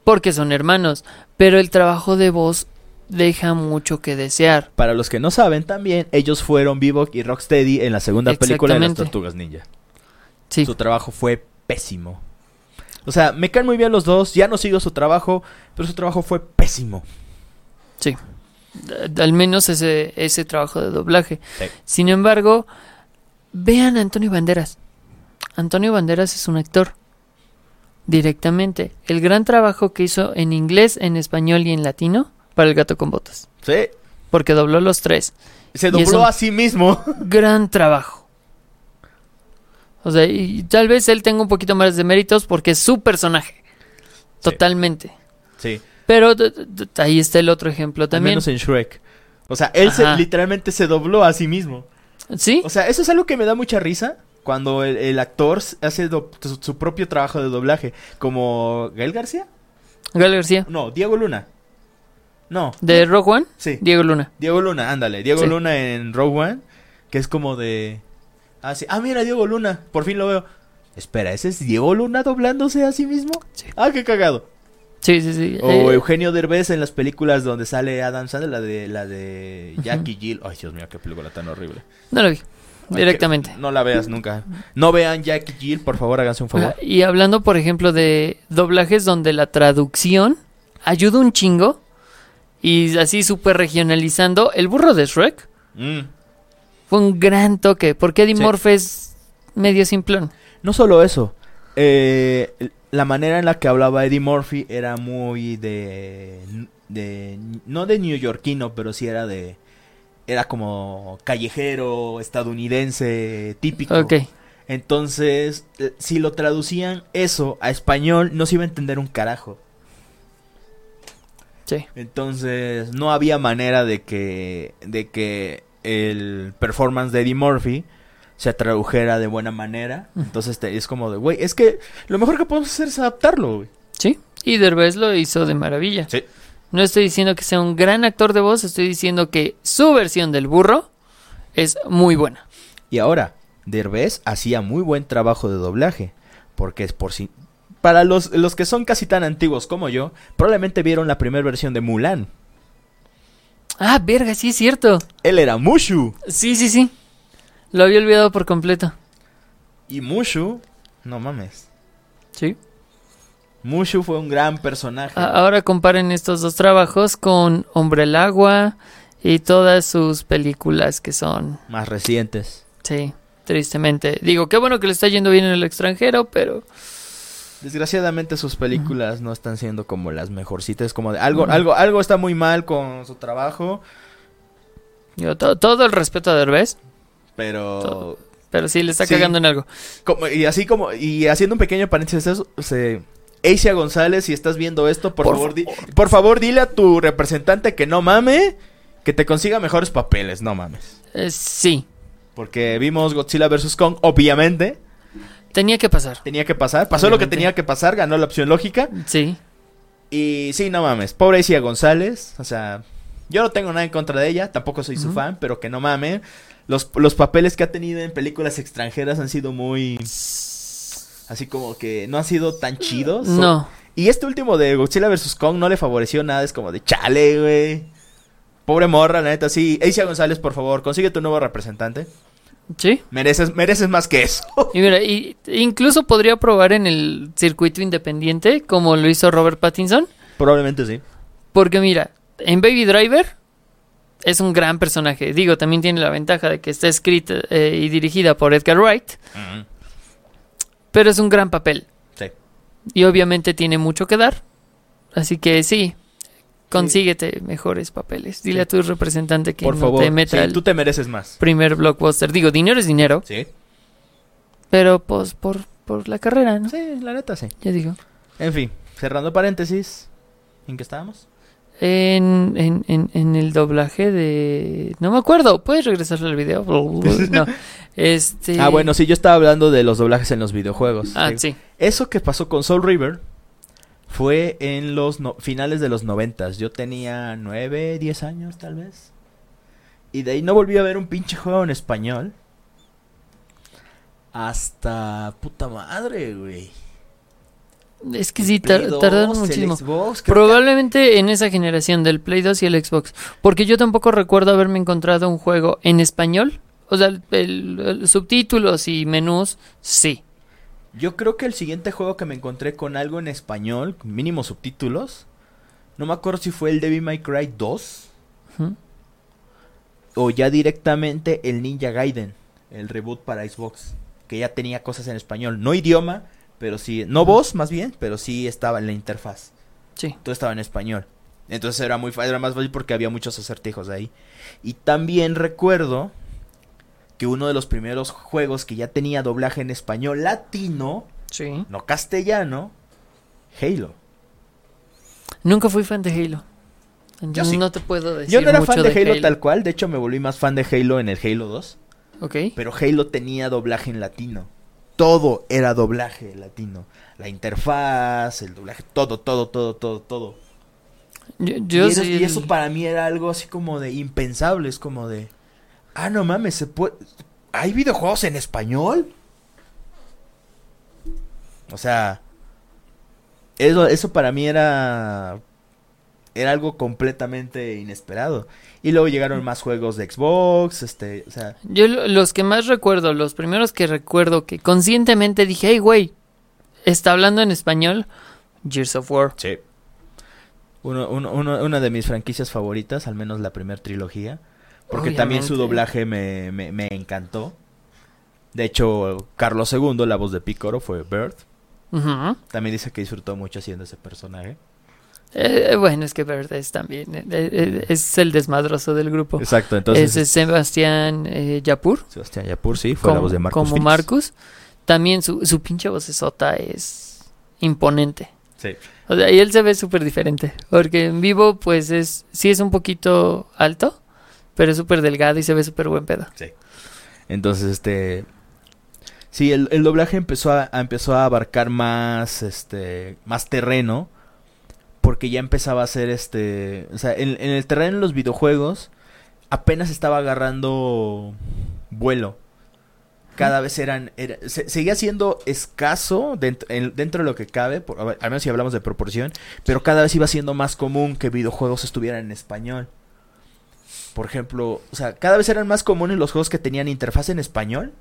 porque son hermanos, pero el trabajo de voz deja mucho que desear. Para los que no saben, también ellos fueron Bebop y Rocksteady en la segunda película de las. Tortugas Ninja. Sí, Su trabajo fue pésimo. O sea, me caen muy bien los dos, ya no sigo su trabajo, pero su trabajo fue pésimo. sí. A- Al menos ese, ese trabajo de doblaje. Sí. Sin embargo, vean a Antonio Banderas. Antonio Banderas es un actor. Directamente. El gran trabajo que hizo en inglés, en español y en latino para El gato con botas. Sí. Porque dobló los tres. Se dobló a sí mismo. gran trabajo. O sea, y tal vez él tenga un poquito más de méritos porque es su personaje. Totalmente. Sí. Pero ahí está el otro ejemplo Al también. menos en Shrek. O sea, él se, literalmente se dobló a sí mismo. ¿Sí? O sea, eso es algo que me da mucha risa cuando el, el actor hace do- su, su propio trabajo de doblaje. Como Gael García. Gal García. No, Diego Luna. No. De Rogue One, Sí. Diego Luna. Diego Luna, ándale. Diego Sí. Luna en Rogue One. Que es como de... Ah, sí. Ah, mira, Diego Luna. Por fin lo veo. Espera, ¿ese es Diego Luna doblándose a sí mismo? Sí. Ah, qué cagado. Sí, sí, sí. O Eh, Eugenio Derbez en las películas donde sale Adam Sandler, la de, la de Jackie Jill. Ay, Dios mío, qué película tan horrible. no lo vi. Directamente. No la veas nunca. No vean Jackie Jill, por favor, háganse un favor. Y hablando, por ejemplo, de doblajes donde la traducción ayuda un chingo. Y así súper regionalizando. El burro de Shrek Mm. fue un gran toque. Porque Eddie Sí. Murphy es medio simplón. No solo eso. eh, la manera en la que hablaba Eddie Murphy era muy de, de... No de neoyorquino, pero sí era de... Era como callejero, estadounidense, típico. Ok. Entonces, eh, si lo traducían eso a español, no se iba a entender un carajo. Sí. Entonces, no había manera de que, de que el performance de Eddie Murphy se tradujera de buena manera. Entonces, te- es como de, güey, es que lo mejor que podemos hacer es adaptarlo, güey. Sí. Y Derbez lo hizo de maravilla. Sí. No estoy diciendo que sea un gran actor de voz. Estoy diciendo que su versión del burro es muy buena. Y ahora, Derbez hacía muy buen trabajo de doblaje. Porque es por si... Para los, los que son casi tan antiguos como yo, probablemente vieron la primera versión de Mulan. Ah, verga, sí es cierto. Él era Mushu. Sí, sí, sí. Lo había olvidado por completo. Y Mushu, no mames. Sí. Mushu fue un gran personaje. Ahora comparen estos dos trabajos con Hombre el Agua y todas sus películas que son, Más recientes. sí, tristemente. Digo, qué bueno que le está yendo bien en el extranjero, pero Desgraciadamente sus películas no están siendo como las mejorcitas, como de algo, algo, algo está muy mal con su trabajo, digo, to- todo el respeto a Derbez, pero Todo. pero sí le está Sí. cagando en algo. como, y así como y haciendo un pequeño paréntesis, eso, se Asia González, si estás viendo esto, por, Por favor, di- por favor, dile a tu representante que no mame, que te consiga mejores papeles, no mames. Eh, sí, Porque vimos Godzilla vs Kong, obviamente, tenía que pasar. tenía que pasar, pasó lo que tenía que pasar, ganó la opción lógica. Sí, Y sí, no mames, pobre Isia González, o sea, yo no tengo nada en contra de ella, tampoco soy su fan, pero que no mame. Los, los papeles que ha tenido en películas extranjeras han sido muy... Así como que no han sido tan chidos. No. Y este último de Godzilla vs. Kong no le favoreció nada, es como de chale, güey. Pobre morra, la neta, sí. Isia González, por favor, consigue tu nuevo representante. Sí. Mereces, mereces más que eso. Y mira, y- incluso podría probar en el circuito independiente como lo hizo Robert Pattinson. Probablemente sí. Porque mira, en Baby Driver es un gran personaje. Digo, también tiene la ventaja de que está escrita eh, y dirigida por Edgar Wright. Pero es un gran papel. Sí. Y obviamente tiene mucho que dar. Así que sí. consíguete mejores papeles. Dile a tu representante que Por no favor, te meta sí, el tú te mereces más. primer blockbuster. Digo, dinero es dinero, Sí. pero pues por, por la carrera, ¿no? Sí, la neta sí. Ya digo. En fin, cerrando paréntesis. ¿En qué estábamos? En, en, en, en el doblaje de... No me acuerdo. ¿Puedes regresar al video? No. Este... Ah, bueno, sí, yo estaba hablando de los doblajes en los videojuegos. Ah, Sí. Eso que pasó con Soul River fue en los no- finales de los noventas. Yo tenía nueve, diez años tal vez. Y de ahí no volví a ver un pinche juego en español. Hasta puta madre, güey. Es que sí, tar- 2, tardaron el muchísimo. Xbox, que- Probablemente en esa generación del Play 2 y el Xbox. Porque yo tampoco recuerdo haberme encontrado un juego en español. O sea, el, el- el subtítulos y menús, sí. Yo creo que el siguiente juego que me encontré con algo en español, mínimo subtítulos, no me acuerdo si fue el Devil May Cry 2 Ujú. o ya directamente el Ninja Gaiden, el reboot para Xbox, que ya tenía cosas en español, no idioma, pero sí, no voz más bien, pero sí estaba en la interfaz, Sí. todo estaba en español. Entonces era muy era más fácil porque había muchos acertijos ahí. Y también recuerdo que uno de los primeros juegos que ya tenía doblaje en español latino, Sí. no castellano, Halo. Nunca fui fan de Halo. Entonces sí. no te puedo decir Yo no era mucho fan de Halo, tal cual, de hecho me volví más fan de Halo en el Halo 2, Ok. pero Halo tenía doblaje en latino. Todo era doblaje latino. La interfaz, el doblaje, todo, todo, todo, todo, todo. Yo, yo y, eso, sí y el- eso para mí era algo así como de impensable, es como de, ah, no mames, se puede, ¿hay videojuegos en español? O sea, eso, eso para mí era, era algo completamente inesperado. Y luego llegaron más juegos de Xbox, este, o sea, Yo lo- los que más recuerdo, los primeros que recuerdo que conscientemente dije, hey, güey, está hablando en español, Gears of War. Sí. Uno, uno- uno- una de mis franquicias favoritas, al menos la primera trilogía. Porque también su doblaje me, me, me encantó. De hecho, Carlos II, la voz de Picoro, fue. Ujú. También dice que disfrutó mucho haciendo ese personaje. Eh, bueno, es que Bert es también, eh, eh, es el desmadroso del grupo. Exacto, entonces... es Sebastián eh, Yapur, Sebastián Yapur, sí, fue la como, voz de Marcus como Fitz. Marcus. También su, su pinche vocesota es imponente. Sí. O sea, y él se ve súper diferente. Porque en vivo, pues es. Sí es un poquito alto. Pero es súper delgado y se ve súper buen pedo. Sí. Entonces, este... Sí, el, el doblaje empezó a, a- empezó a abarcar más, este, más terreno. Porque ya empezaba a ser, este... O sea, en, en el terreno de los videojuegos apenas estaba agarrando vuelo. Cada vez eran... era- se- seguía siendo escaso dentro, en- dentro de lo que cabe, por- al menos si hablamos de proporción. Pero cada vez iba siendo más común que videojuegos estuvieran en español. Por ejemplo, o sea, cada vez eran más comunes los juegos que tenían interfaz en español.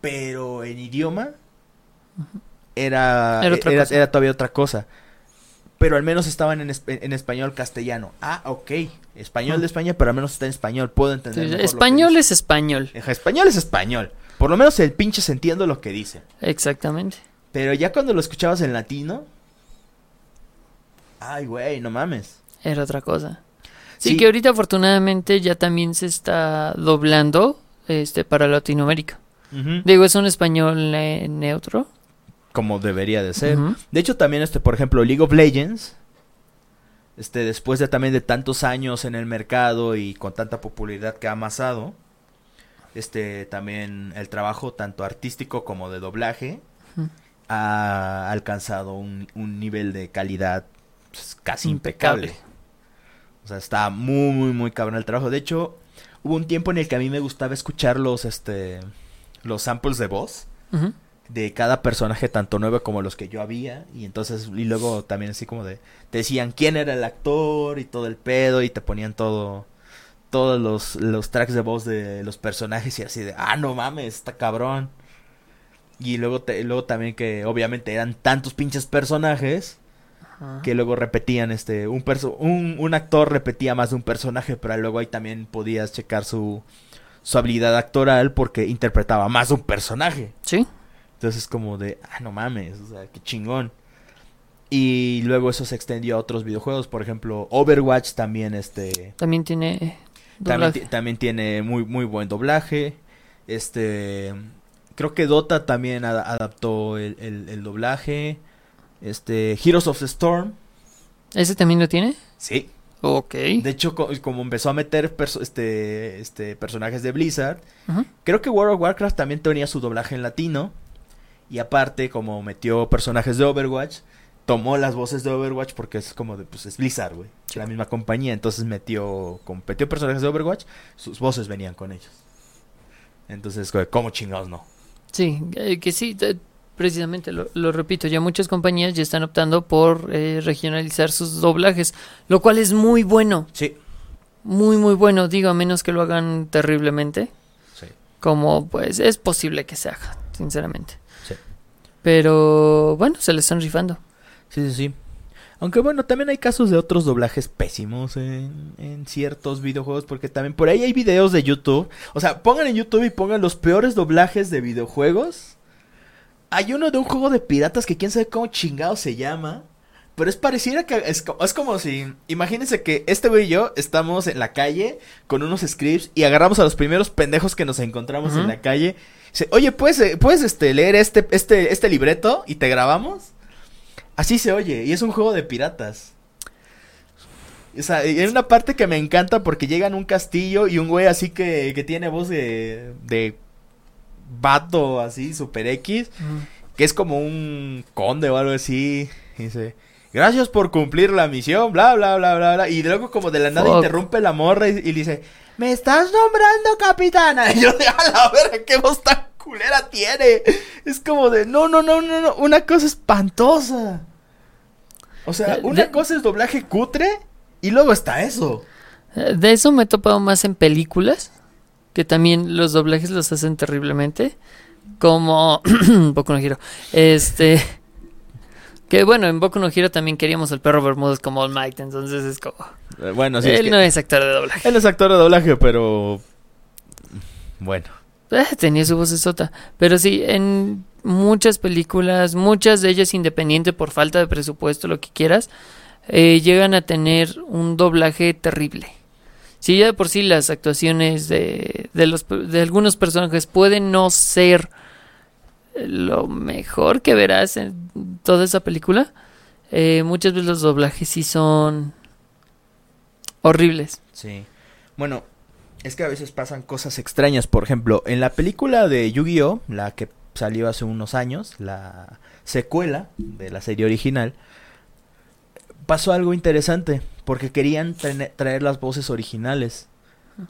Pero en idioma era, era todavía otra cosa. Pero al menos estaban en, en español castellano. Ah, ok. Español de España, pero al menos está en español. Puedo entender. Sí, español es español. Español es español. Por lo menos el pinche se entiende lo que dice. Exactamente. Pero ya cuando lo escuchabas en latino. Ay, güey, no mames. Era otra cosa. Sí, Sí. que ahorita afortunadamente ya también se está doblando este para Latinoamérica. Digo, es un español eh, neutro. Como debería de ser. De hecho, también, este, por ejemplo, League of Legends, este, después de también de tantos años en el mercado y con tanta popularidad que ha amasado, este, también el trabajo tanto artístico como de doblaje ha alcanzado un, un nivel de calidad pues, casi Impecable. impecable. O sea, está muy, muy, muy cabrón el trabajo. De hecho, hubo un tiempo en el que a mí me gustaba escuchar los, este, los samples de voz. De cada personaje, tanto nuevo como los que yo había. Y entonces, y luego también así como de, te decían quién era el actor y todo el pedo y te ponían todo, todos los, los tracks de voz de los personajes y así de, ah, no mames, está cabrón. Y luego, te, luego también que obviamente eran tantos pinches personajes Ajá. que luego repetían este un, perso un un actor repetía más de un personaje pero luego ahí también podías checar su su habilidad actoral porque interpretaba más de un personaje Sí. Entonces es como de ah no mames o sea qué chingón Y luego eso se extendió a otros videojuegos, por ejemplo, Overwatch también este También tiene también, tiene muy muy buen doblaje. Este creo que Dota también ada- adaptó el, el- el doblaje. Este Heroes of the Storm, ¿Ese también lo tiene? sí. Ok. De hecho, co- como empezó a meter este, este personajes de Blizzard. Creo que World of Warcraft también tenía su doblaje en latino. Y aparte, como metió personajes de Overwatch, tomó las voces de Overwatch porque es como de, pues es Blizzard, güey. La misma compañía. Entonces metió, como metió personajes de Overwatch, sus voces venían con ellos. Entonces, ¿cómo chingados no? Sí, eh, que sí, te- precisamente lo, lo repito, ya muchas compañías ya están optando por eh, regionalizar sus doblajes, lo cual es muy bueno, Sí, muy muy bueno, digo, a menos que lo hagan terriblemente, sí. como pues es posible que se haga, sinceramente. Pero bueno, se le están rifando. Sí, sí, sí. Aunque bueno, también hay casos de otros doblajes pésimos en, en ciertos videojuegos, porque también por ahí hay videos de YouTube. O sea, pongan en YouTube y pongan los peores doblajes de videojuegos. Hay uno de un juego de piratas que quién sabe cómo chingado se llama. Pero es pareciera que es, es como si, imagínense que este güey y yo estamos en la calle con unos scripts y agarramos a los primeros pendejos que nos encontramos en la calle. Dice, oye, ¿puedes, eh, ¿puedes este, leer este, este, este libreto y te grabamos? Así se oye, y es un juego de piratas. O sea, hay una parte que me encanta porque llegan a un castillo y un güey así que, que tiene voz de, de vato así, super X, que es como un conde o algo así. y dice, gracias por cumplir la misión, bla, bla, bla, bla, bla. Y luego como de la nada Fuck. interrumpe la morra y, y dice, me estás nombrando capitana. Y yo de, a la verga, qué voz tan culera tiene. Es como de, no, no, no, no, no, una cosa espantosa. O sea, Eh, una de- cosa es doblaje cutre y luego está eso. Eh, De eso me he topado más en películas, que también los doblajes los hacen terriblemente, como Boku no Hero. Este, que bueno, en Boku no Hero también queríamos al perro Bermúdez como All Might, entonces es como... Eh, Bueno, sí, es él que- no es actor de doblaje. él es actor de doblaje, pero... Bueno. Eh, tenía su voz sota. Pero sí, en muchas películas, muchas de ellas independiente por falta de presupuesto, lo que quieras, eh, llegan a tener un doblaje terrible. Si ya de por sí las actuaciones de, de, los, de algunos personajes pueden no ser lo mejor que verás en toda esa película, eh, muchas veces los doblajes sí son horribles. Sí. Bueno, es que a veces pasan cosas extrañas. Por ejemplo, en la película de Yu-Gi-Oh, la que salió hace unos años, la secuela de la serie original, pasó algo interesante. Porque querían trae- traer las voces originales.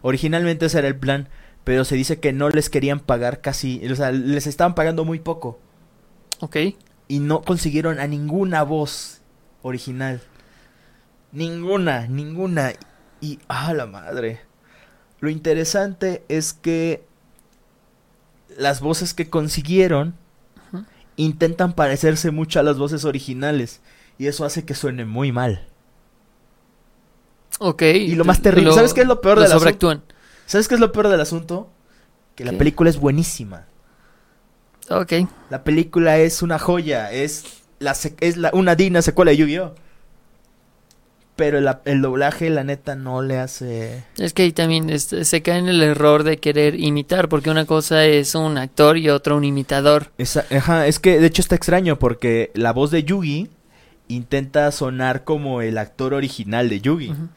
Originalmente ese era el plan. Pero se dice que no les querían pagar casi. O sea, les estaban pagando muy poco. ¿Ok? y no consiguieron a ninguna voz original. Ninguna, ninguna. Y, ah, la madre. Lo interesante es que las voces que consiguieron intentan parecerse mucho a las voces originales. Y eso hace que suene muy mal. Ok. Y lo más terrible, ¿sabes qué es lo peor lo del asunto? sobreactúan. ¿Sabes qué es lo peor del asunto? Que la película es buenísima. Ok. La película es una joya, es la es la, una digna secuela de Yu-Gi-Oh. Pero el doblaje, la neta, no le hace... Es que ahí también se cae en el error de querer imitar, porque una cosa es un actor y otra un imitador. Esa- ajá, es que de hecho está extraño porque la voz de Yugi intenta sonar como el actor original de Yugi. Ujú.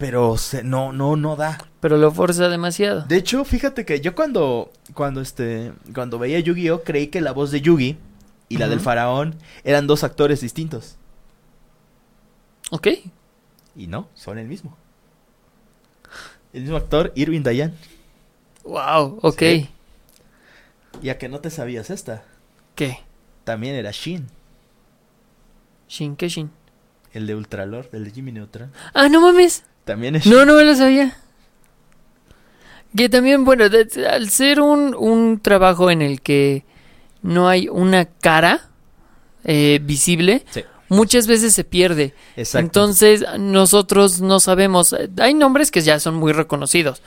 Pero se- no, no, no da. Pero lo forza demasiado. De hecho, fíjate que yo cuando, cuando este, cuando veía Yu-Gi-Oh creí que la voz de Yugi y la del faraón eran dos actores distintos. Ok. Y no, son el mismo. El mismo actor, Irving Dayan. Wow, ok. Sí. Y a que no te sabías esta, ¿Qué? también era Shin, Shin, ¿qué Shin? el de Ultralord, el de Jimmy Neutron. Ah, no mames. También es Shin. No, no me lo sabía. Que también, bueno, de- al ser un, un trabajo en el que no hay una cara eh, visible, Sí. muchas veces se pierde. Exacto. Entonces, nosotros no sabemos. Hay nombres que ya son muy reconocidos.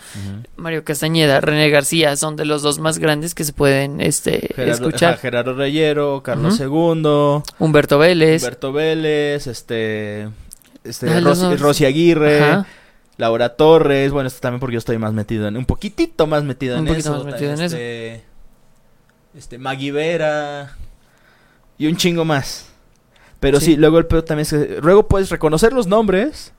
Mario Castañeda, René García son de los dos más grandes que se pueden este, Gerardo, escuchar. Gerardo Reyero, Carlos Ujú. II, Humberto Vélez. Humberto Vélez, este, este Ah, Rosy, dos. Rosy Aguirre, Ajá. Laura Torres, bueno, esto también porque yo estoy más metido en, un poquitito más metido Un en eso. más metido en eso. este, Este, Maggie Vera y un chingo más. Pero sí. Sí. luego el pedo también es que luego puedes reconocer los nombres,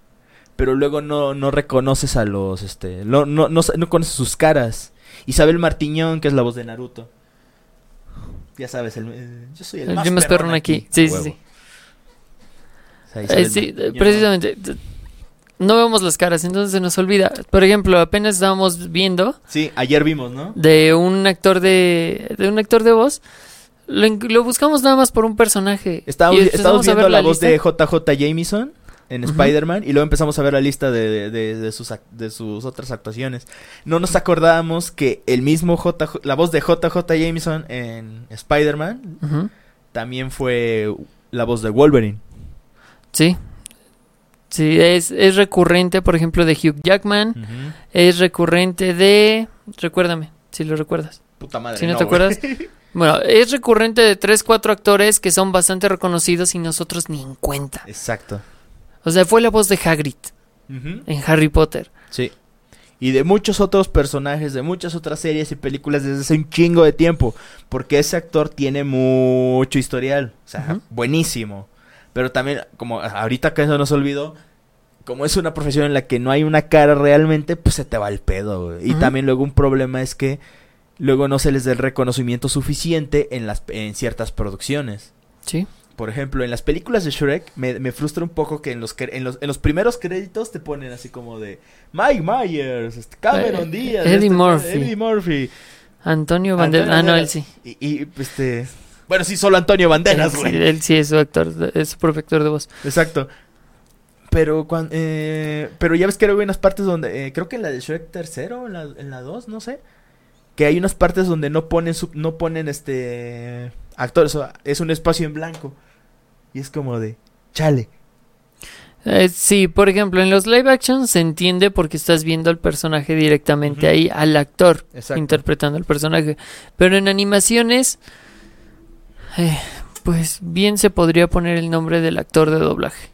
pero luego no, no reconoces a los, este, lo- no, no, no conoces sus caras. Isabel Martiñón, que es la voz de Naruto. Ya sabes, el, eh, yo soy el El más, perrón perrón aquí. Sí, sí, sí. O sea, Eh, sí, Martiñón. precisamente. No vemos las caras, entonces se nos olvida. Por ejemplo, apenas estábamos viendo Sí, ayer vimos, ¿no? de un actor de, de un actor de voz. Lo, buscamos nada más por un personaje. Estábamos, a viendo ver la, voz de JJ Jameson en Ujú. Spider-Man y luego empezamos a ver la lista de, de- sus, de sus otras actuaciones. No nos acordábamos que el mismo JJ, la voz de JJ Jameson en Spider-Man también fue la voz de Wolverine. Sí. Sí, es, es recurrente, por ejemplo, de Hugh Jackman. Es recurrente de... Recuérdame, si lo recuerdas. Puta madre. Si no, te acuerdas. Bueno, es recurrente de tres, cuatro actores que son bastante reconocidos y nosotros ni en cuenta. Exacto. O sea, fue la voz de Hagrid en Harry Potter. Sí. Y de muchos otros personajes, de muchas otras series y películas desde hace un chingo de tiempo. Porque ese actor tiene mucho historial. O sea, buenísimo. Pero también, como ahorita que eso nos olvidó, como es una profesión en la que no hay una cara realmente, pues se te va el pedo, güey. Y también luego un problema es que luego no se les da el reconocimiento suficiente en, las, en ciertas producciones. Sí. Por ejemplo, en las películas de Shrek me, me frustra un poco que en los, en, los, en los primeros créditos te ponen así como de Mike Myers, este, Cameron Eh, Díaz, Eddie este, Murphy. Eddie Murphy. Antonio Banderas. Ah, no, él sí. Y, y, este... Bueno, sí, solo Antonio Banderas, güey. sí, él sí es su actor, es su propio actor de voz. Exacto. Pero cuan- eh, pero ya ves que hay unas partes donde, eh, creo que en la de Shrek tercero, en la, en la 2, no sé, que hay unas partes donde no ponen, su- no ponen este actores, es un espacio en blanco. Y es como de, chale. Eh, sí, por ejemplo, en los live action se entiende porque estás viendo al personaje directamente ahí, al actor Exacto. interpretando al personaje. Pero en animaciones, eh, pues bien se podría poner el nombre del actor de doblaje.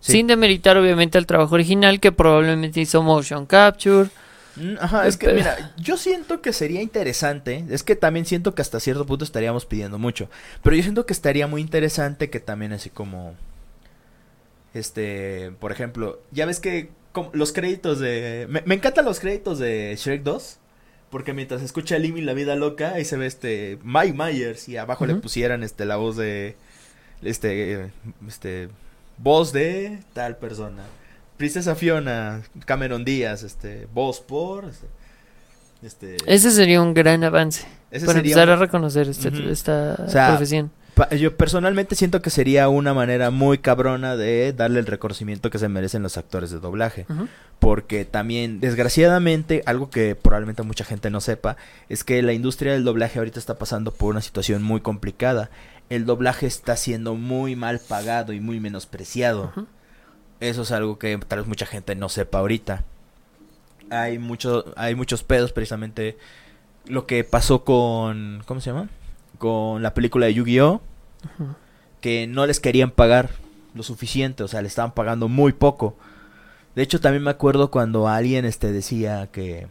Sí. Sin demeritar obviamente el trabajo original que probablemente hizo motion capture. Mm, Ajá, es que mira, yo siento que sería interesante, es que también siento que hasta cierto punto estaríamos pidiendo mucho, pero yo siento que estaría muy interesante que también así como, este, por ejemplo, ya ves que como los créditos de, me, me encantan los créditos de Shrek 2, porque mientras escucha Limmy la vida loca, ahí se ve este Mike Myers y abajo le pusieran este la voz de, este, este, voz de tal persona. Princesa Fiona, Cameron Díaz, este, voz por, este, este, Ese sería un gran avance ese para sería empezar un- a reconocer este- esta O sea, profesión. Yo personalmente siento que sería una manera muy cabrona de darle el reconocimiento que se merecen los actores de doblaje, porque también, desgraciadamente, algo que probablemente mucha gente no sepa, es que la industria del doblaje ahorita está pasando por una situación muy complicada. El doblaje está siendo muy mal pagado y muy menospreciado. Eso es algo que tal vez mucha gente no sepa ahorita. Hay mucho, hay muchos pedos precisamente lo que pasó con ¿cómo se llama? Con la película de Yu-Gi-Oh que no les querían pagar lo suficiente, o sea, le estaban pagando muy poco. De hecho, también me acuerdo cuando alguien este decía que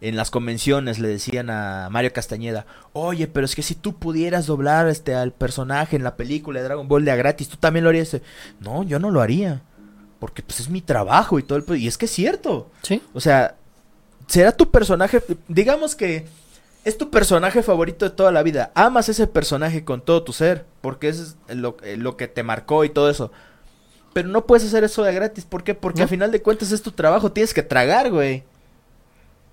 en las convenciones le decían a Mario Castañeda, "Oye, pero es que si tú pudieras doblar este al personaje en la película de Dragon Ball de a gratis, tú también lo harías." No, yo no lo haría, porque pues es mi trabajo y todo el y es que es cierto. Sí. O sea, será tu personaje, digamos que es tu personaje favorito de toda la vida. Amas ese personaje con todo tu ser, porque es lo, eh, lo que te marcó y todo eso. Pero no puedes hacer eso de gratis, ¿por qué? Porque ¿No? a final de cuentas es tu trabajo, tienes que tragar, güey.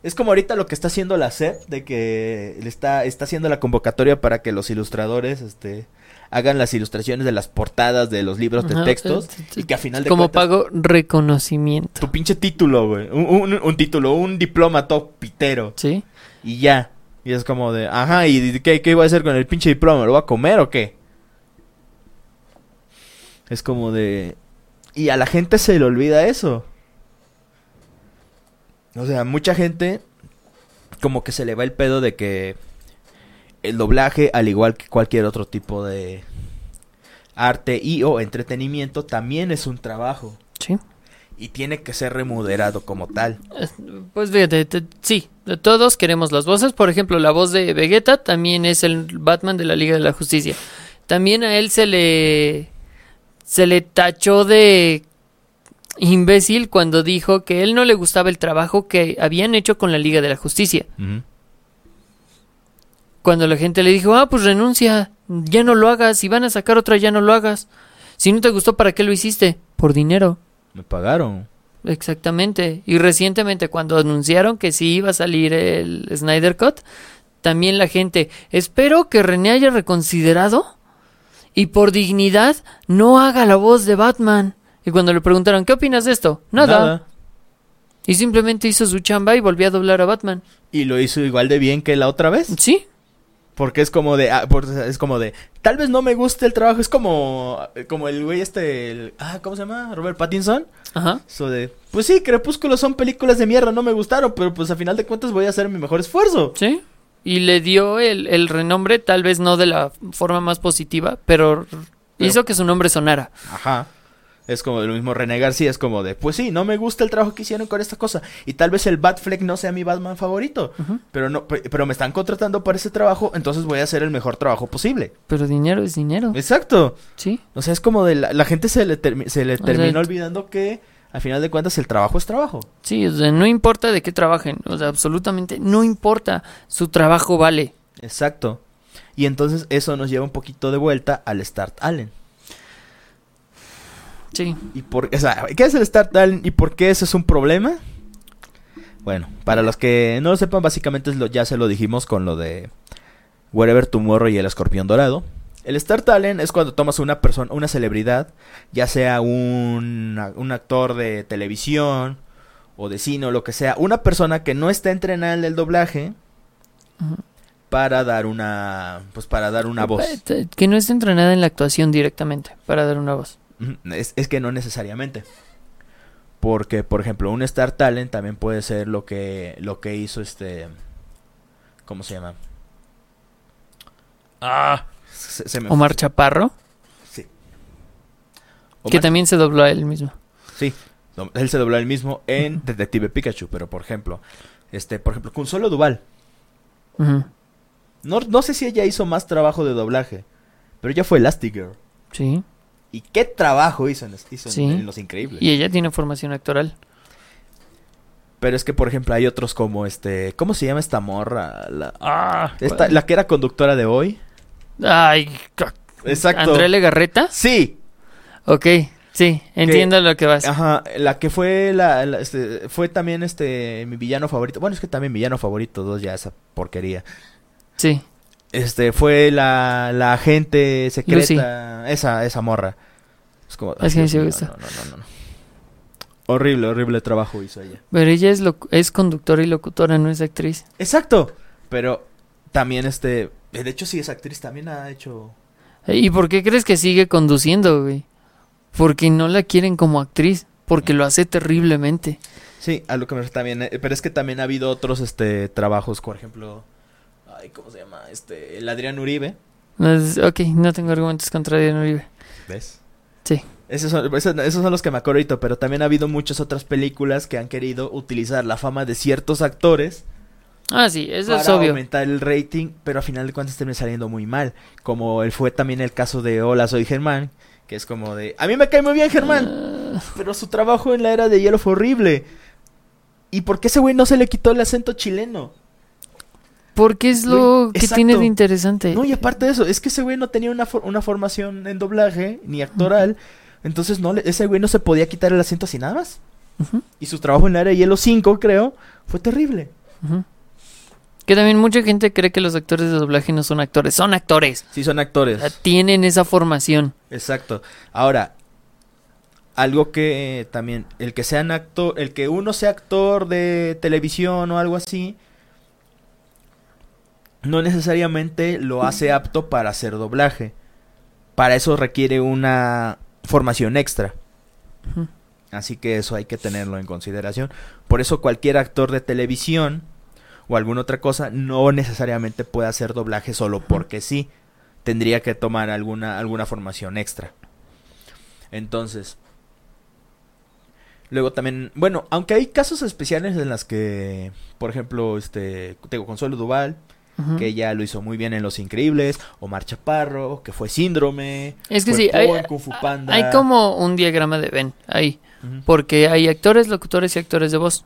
Es como ahorita lo que está haciendo la SEP, de que le está, está haciendo la convocatoria para que los ilustradores, este, hagan las ilustraciones de las portadas de los libros de Ajá, textos, y que a final de Como cuentas pago reconocimiento. tu pinche título, güey. Un, un- un título, un diploma todo pitero. Sí. Y ya. Y es como de, ajá, ¿y qué, qué iba a hacer con el pinche diploma? ¿Lo va a comer o qué? Es como de... Y a la gente se le olvida eso. O sea, mucha gente como que se le va el pedo de que el doblaje, al igual que cualquier otro tipo de arte y o entretenimiento, también es un trabajo. Sí. Y tiene que ser remunerado como tal. Es- Pues fíjate, te- sí, todos queremos las voces. Por ejemplo, la voz de Vegeta también es el Batman de la Liga de la Justicia. También a él se le se le tachó de imbécil cuando dijo que él no le gustaba el trabajo que habían hecho con la Liga de la Justicia. Cuando la gente le dijo, ah, pues renuncia, ya no lo hagas, si van a sacar otra, ya no lo hagas. Si no te gustó, ¿para qué lo hiciste? Por dinero. Me pagaron. Exactamente. Y recientemente cuando anunciaron que sí iba a salir el Snyder Cut, también la gente, espero que René haya reconsiderado y por dignidad no haga la voz de Batman. Y cuando le preguntaron, ¿qué opinas de esto? Nada. Y simplemente hizo su chamba y volvió a doblar a Batman. Y lo hizo igual de bien que la otra vez. Sí, Porque es como de, ah, por- es como de, tal vez no me guste el trabajo, es como, como el güey este, el- ah, ¿cómo se llama? Robert Pattinson. ajá. Eso de, pues sí, Crepúsculo son películas de mierda, no me gustaron, pero pues a final de cuentas voy a hacer mi mejor esfuerzo. Sí. Y le dio el, el renombre, tal vez no de la forma más positiva, pero hizo que su nombre sonara. Ajá. Es como lo mismo René García, es como de, pues sí, no me gusta el trabajo que hicieron con esta cosa. Y tal vez el Batfleck no sea mi Batman favorito. Pero no, pe- pero me están contratando para ese trabajo, entonces voy a hacer el mejor trabajo posible. Pero dinero es dinero. Exacto. Sí. O sea, es como de la, la gente se le, se le sea, termina t- olvidando que al final de cuentas el trabajo es trabajo. Sí, o sea, no importa de qué trabajen, o sea, absolutamente no importa, su trabajo vale. Exacto. Y entonces eso nos lleva un poquito de vuelta al Start Allen. Sí, ¿Y por, o sea, ¿Qué es el Start Allen y por qué eso es un problema? Bueno, para los que no lo sepan, básicamente es lo, ya se lo dijimos con lo de Wherever Tomorrow y el escorpión dorado. El Star Talent es cuando tomas una persona, una celebridad, ya sea un, un actor de televisión o de cine o lo que sea, una persona que no está entrenada en el doblaje para dar una, pues para dar una voz. Que no esté entrenada en la actuación directamente para dar una voz. Es, es que no necesariamente. Porque, por ejemplo, un Star Talent también puede ser lo que, lo que hizo este... ¿Cómo se llama? Ah, se, se me Omar Chaparro, Sí. que también se dobló a él mismo. Sí, él se dobló el mismo en Detective Pikachu, pero por ejemplo, este, por ejemplo, con solo Duval. No, no sé si ella hizo más trabajo de doblaje, pero ella fue Elastigirl. Sí, ¿Y qué trabajo hizo en, hizo en- Sí. en Los Increíbles? y ella tiene formación actoral. Pero es que, por ejemplo, hay otros como este... ¿Cómo se llama esta morra? La, Ah, esta- la que era conductora de hoy. Ay, Exacto. ¿André Legarreta? Sí. Ok, sí, entiendo lo que vas. Ajá, la que fue la, la- este, fue también este mi villano favorito. Bueno, es que también villano favorito, dos ya esa porquería. Sí, Este fue la, la agente secreta, esa esa morra. Es como Es que Dios sí me mío, gusta. no, no, no, no. Horrible, horrible trabajo hizo ella. pero ella es, es conductora y locutora, no es actriz. Exacto, pero también este, de hecho sí es actriz, también ha hecho ¿Y por qué crees que sigue conduciendo, güey? Porque no la quieren como actriz, porque lo hace terriblemente. Sí, a lo que me refiero también, eh, pero es que también ha habido otros este trabajos, por ejemplo, ay, ¿cómo se llama? Este, el Adrián Uribe. Es- ok, no tengo argumentos contra Adrián Uribe. ¿Ves? Sí. Esos son, esos, esos son los que me acuerdo ahorita, pero también ha habido muchas otras películas que han querido utilizar la fama de ciertos actores Ah, sí, eso para es obvio. aumentar el rating, pero a final de cuentas termina saliendo muy mal. Como él fue también el caso de Hola, soy Germán, que es como de, a mí me cae muy bien Germán, Ah, pero su trabajo en la era de hielo fue horrible. ¿Y por qué ese güey no se le quitó el acento chileno? Porque es lo Güey, que exacto. tiene de interesante. No, y aparte de eso, es que ese güey no tenía una, for- una formación en doblaje ni actoral. Entonces no ese güey no se podía quitar el acento así nada más. Y su trabajo en la era de hielo 5, creo, fue terrible. Que también mucha gente cree que los actores de doblaje no son actores. Son actores. Sí, son O sea, actores. tienen esa formación. Exacto. Ahora, algo que también, el que sean actor, el que uno sea actor de televisión o algo así, no necesariamente lo hace apto para hacer doblaje. Para eso requiere una formación extra. Así que eso hay que tenerlo en consideración. Por eso cualquier actor de televisión o alguna otra cosa no necesariamente puede hacer doblaje solo porque sí. Tendría que tomar alguna, alguna formación extra. Entonces. Luego también, bueno, aunque hay casos especiales en las que, por ejemplo, este, tengo Consuelo Duval, Que ya lo hizo muy bien en Los Increíbles, Omar Chaparro, que fue Síndrome, Es que fue sí, hay, Kung Fu Panda. hay como un diagrama de Venn ahí, porque hay actores, locutores y actores de voz.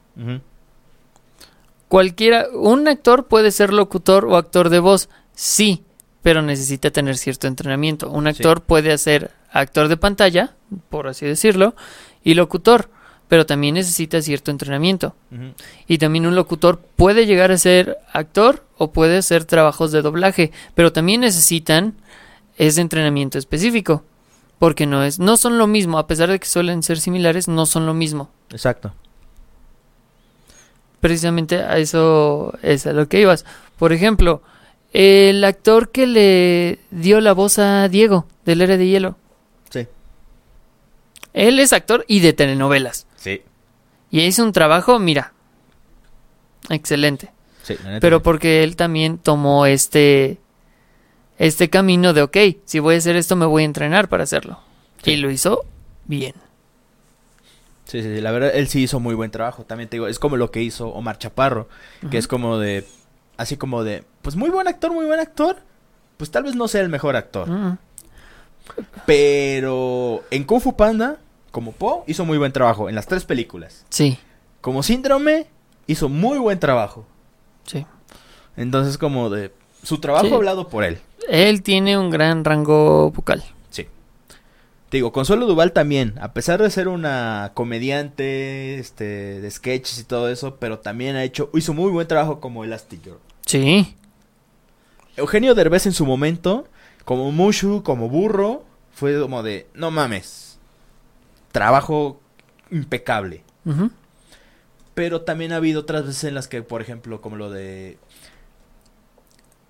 Cualquiera, un actor puede ser locutor o actor de voz, sí, pero necesita tener cierto entrenamiento. Un Sí. actor puede ser actor de pantalla, por así decirlo, y locutor, pero también necesita cierto entrenamiento. Y también un locutor puede llegar a ser actor o puede hacer trabajos de doblaje, pero también necesitan ese entrenamiento específico, porque no es no son lo mismo, a pesar de que suelen ser similares, no son lo mismo. Exacto. Precisamente a eso es a lo que ibas. Por ejemplo, el actor que le dio la voz a Diego del Héroe de Hielo. Sí. Él es actor y de telenovelas. Y hizo un trabajo, mira, excelente. Sí, Pero porque él también tomó este este camino de, ok, si voy a hacer esto, me voy a entrenar para hacerlo. Sí. Y lo hizo bien. Sí, sí, sí, la verdad, él sí hizo muy buen trabajo. También te digo, es como lo que hizo Omar Chaparro, que es como de, así como de, pues muy buen actor, muy buen actor. Pues tal vez no sea el mejor actor. Pero en Kung Fu Panda, como Po, hizo muy buen trabajo en las tres películas. Sí, Como Síndrome, hizo muy buen trabajo. sí. Entonces, como de, su trabajo Sí. hablado por él. Él tiene un gran rango vocal. Sí. Te digo, Consuelo Duval también, a pesar de ser una comediante, este, de sketches y todo eso, pero también ha hecho, hizo muy buen trabajo como Elastic Girl. Sí, Eugenio Derbez en su momento, como Mushu, como Burro, fue como de, no mames, trabajo impecable. Pero también ha habido otras veces en las que, por ejemplo, como lo de...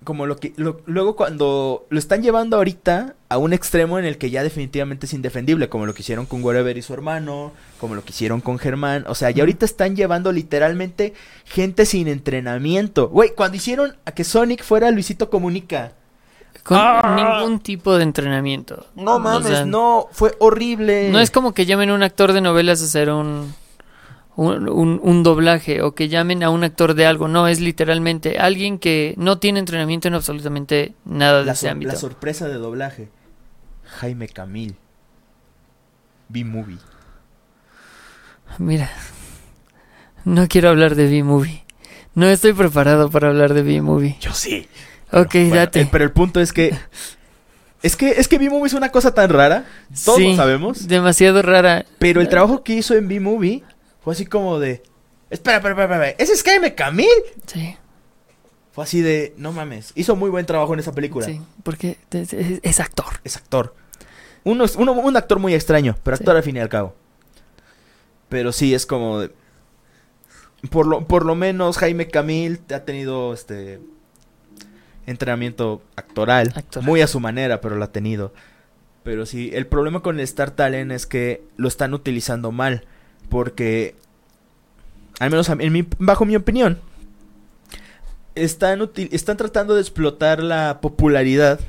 Como lo que... lo- luego cuando lo están llevando ahorita a un extremo en el que ya definitivamente es indefendible, como lo que hicieron con Wherever y su hermano, como lo que hicieron con Germán. O sea, ya ahorita están llevando literalmente gente sin entrenamiento. Güey, cuando hicieron a que Sonic fuera Luisito Comunica. Con Ah. ningún tipo de entrenamiento. No O mames, sea, no, fue horrible. No es como que llamen a un actor de novelas a hacer un, un, un- un doblaje o que llamen a un actor de algo. No, es literalmente alguien que no tiene entrenamiento en absolutamente nada de la, ese ámbito. la sorpresa de doblaje. Jaime Camil. B-Movie. Mira, no quiero hablar de B-Movie. No estoy preparado para hablar de B-Movie. Yo sí. Ok, Bueno, date. el- pero el punto es que. Es que, es que B-Movie es una cosa tan rara. Todos Sí, lo sabemos. Demasiado rara. Pero el trabajo que hizo en B-Movie fue así como de. Espera, espera, espera, espera. ¿Ese es Jaime Camil? Sí, Fue así de. No mames. Hizo muy buen trabajo en esa película. sí, porque es, es- es actor. Es actor. Uno, uno- un actor muy extraño, pero Sí. actor al fin y al cabo. Pero sí, es como de. Por lo, por lo menos Jaime Camil ha tenido este entrenamiento actoral, Actoral. muy a su manera, pero lo ha tenido. Pero sí, el problema con el Star Talent es que lo están utilizando mal, porque al menos en mi- bajo mi opinión están util- están tratando de explotar la popularidad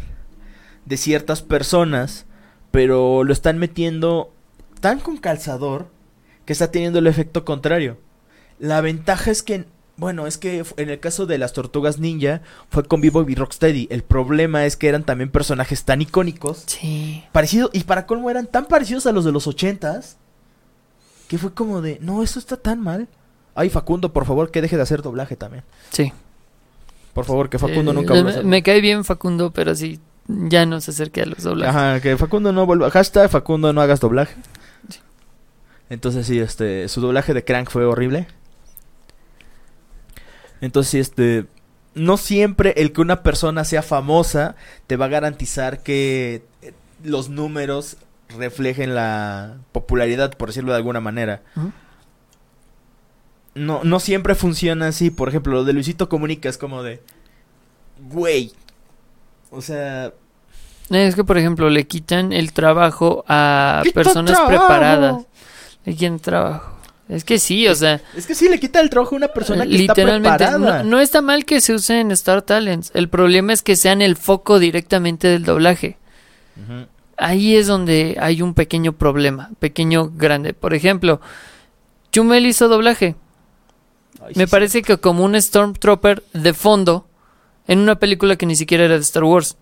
de ciertas personas, pero lo están metiendo tan con calzador que está teniendo el efecto contrario. La ventaja es que, bueno, es que en el caso de las tortugas ninja fue con Vivo y Rocksteady. El problema es que eran también personajes tan icónicos, Sí. parecidos, y para colmo eran tan parecidos a los de los ochentas, que fue como de, no, eso está tan mal. Ay, Facundo, por favor, que deje de hacer doblaje también. Sí. Por favor, que Facundo Eh, nunca me, vuelva a hacer me cae bien Facundo, pero sí, ya no se acerque a los doblajes. Ajá, que Facundo no vuelva. Hashtag Facundo no hagas doblaje. Entonces sí, este, su doblaje de Crank fue horrible. Entonces este, no siempre el que una persona sea famosa te va a garantizar que eh, los números reflejen la popularidad, por decirlo de alguna manera. No, no siempre funciona así. Por ejemplo, lo de Luisito Comunica es como de. Güey. O sea. Es que, por ejemplo, le quitan el trabajo a ¡Quita personas trabajo! preparadas. Le quitan trabajo. Es que sí, o sea, Es que sí le quita el trabajo a una persona que está literalmente preparada. no, no está mal que se use en Star Talents. El problema es que sean el foco directamente del doblaje. Ahí es donde hay un pequeño problema, pequeño grande. Por ejemplo, Chumel hizo doblaje. Ay, Me sí, parece que como un Stormtrooper de fondo en una película que ni siquiera era de Star Wars.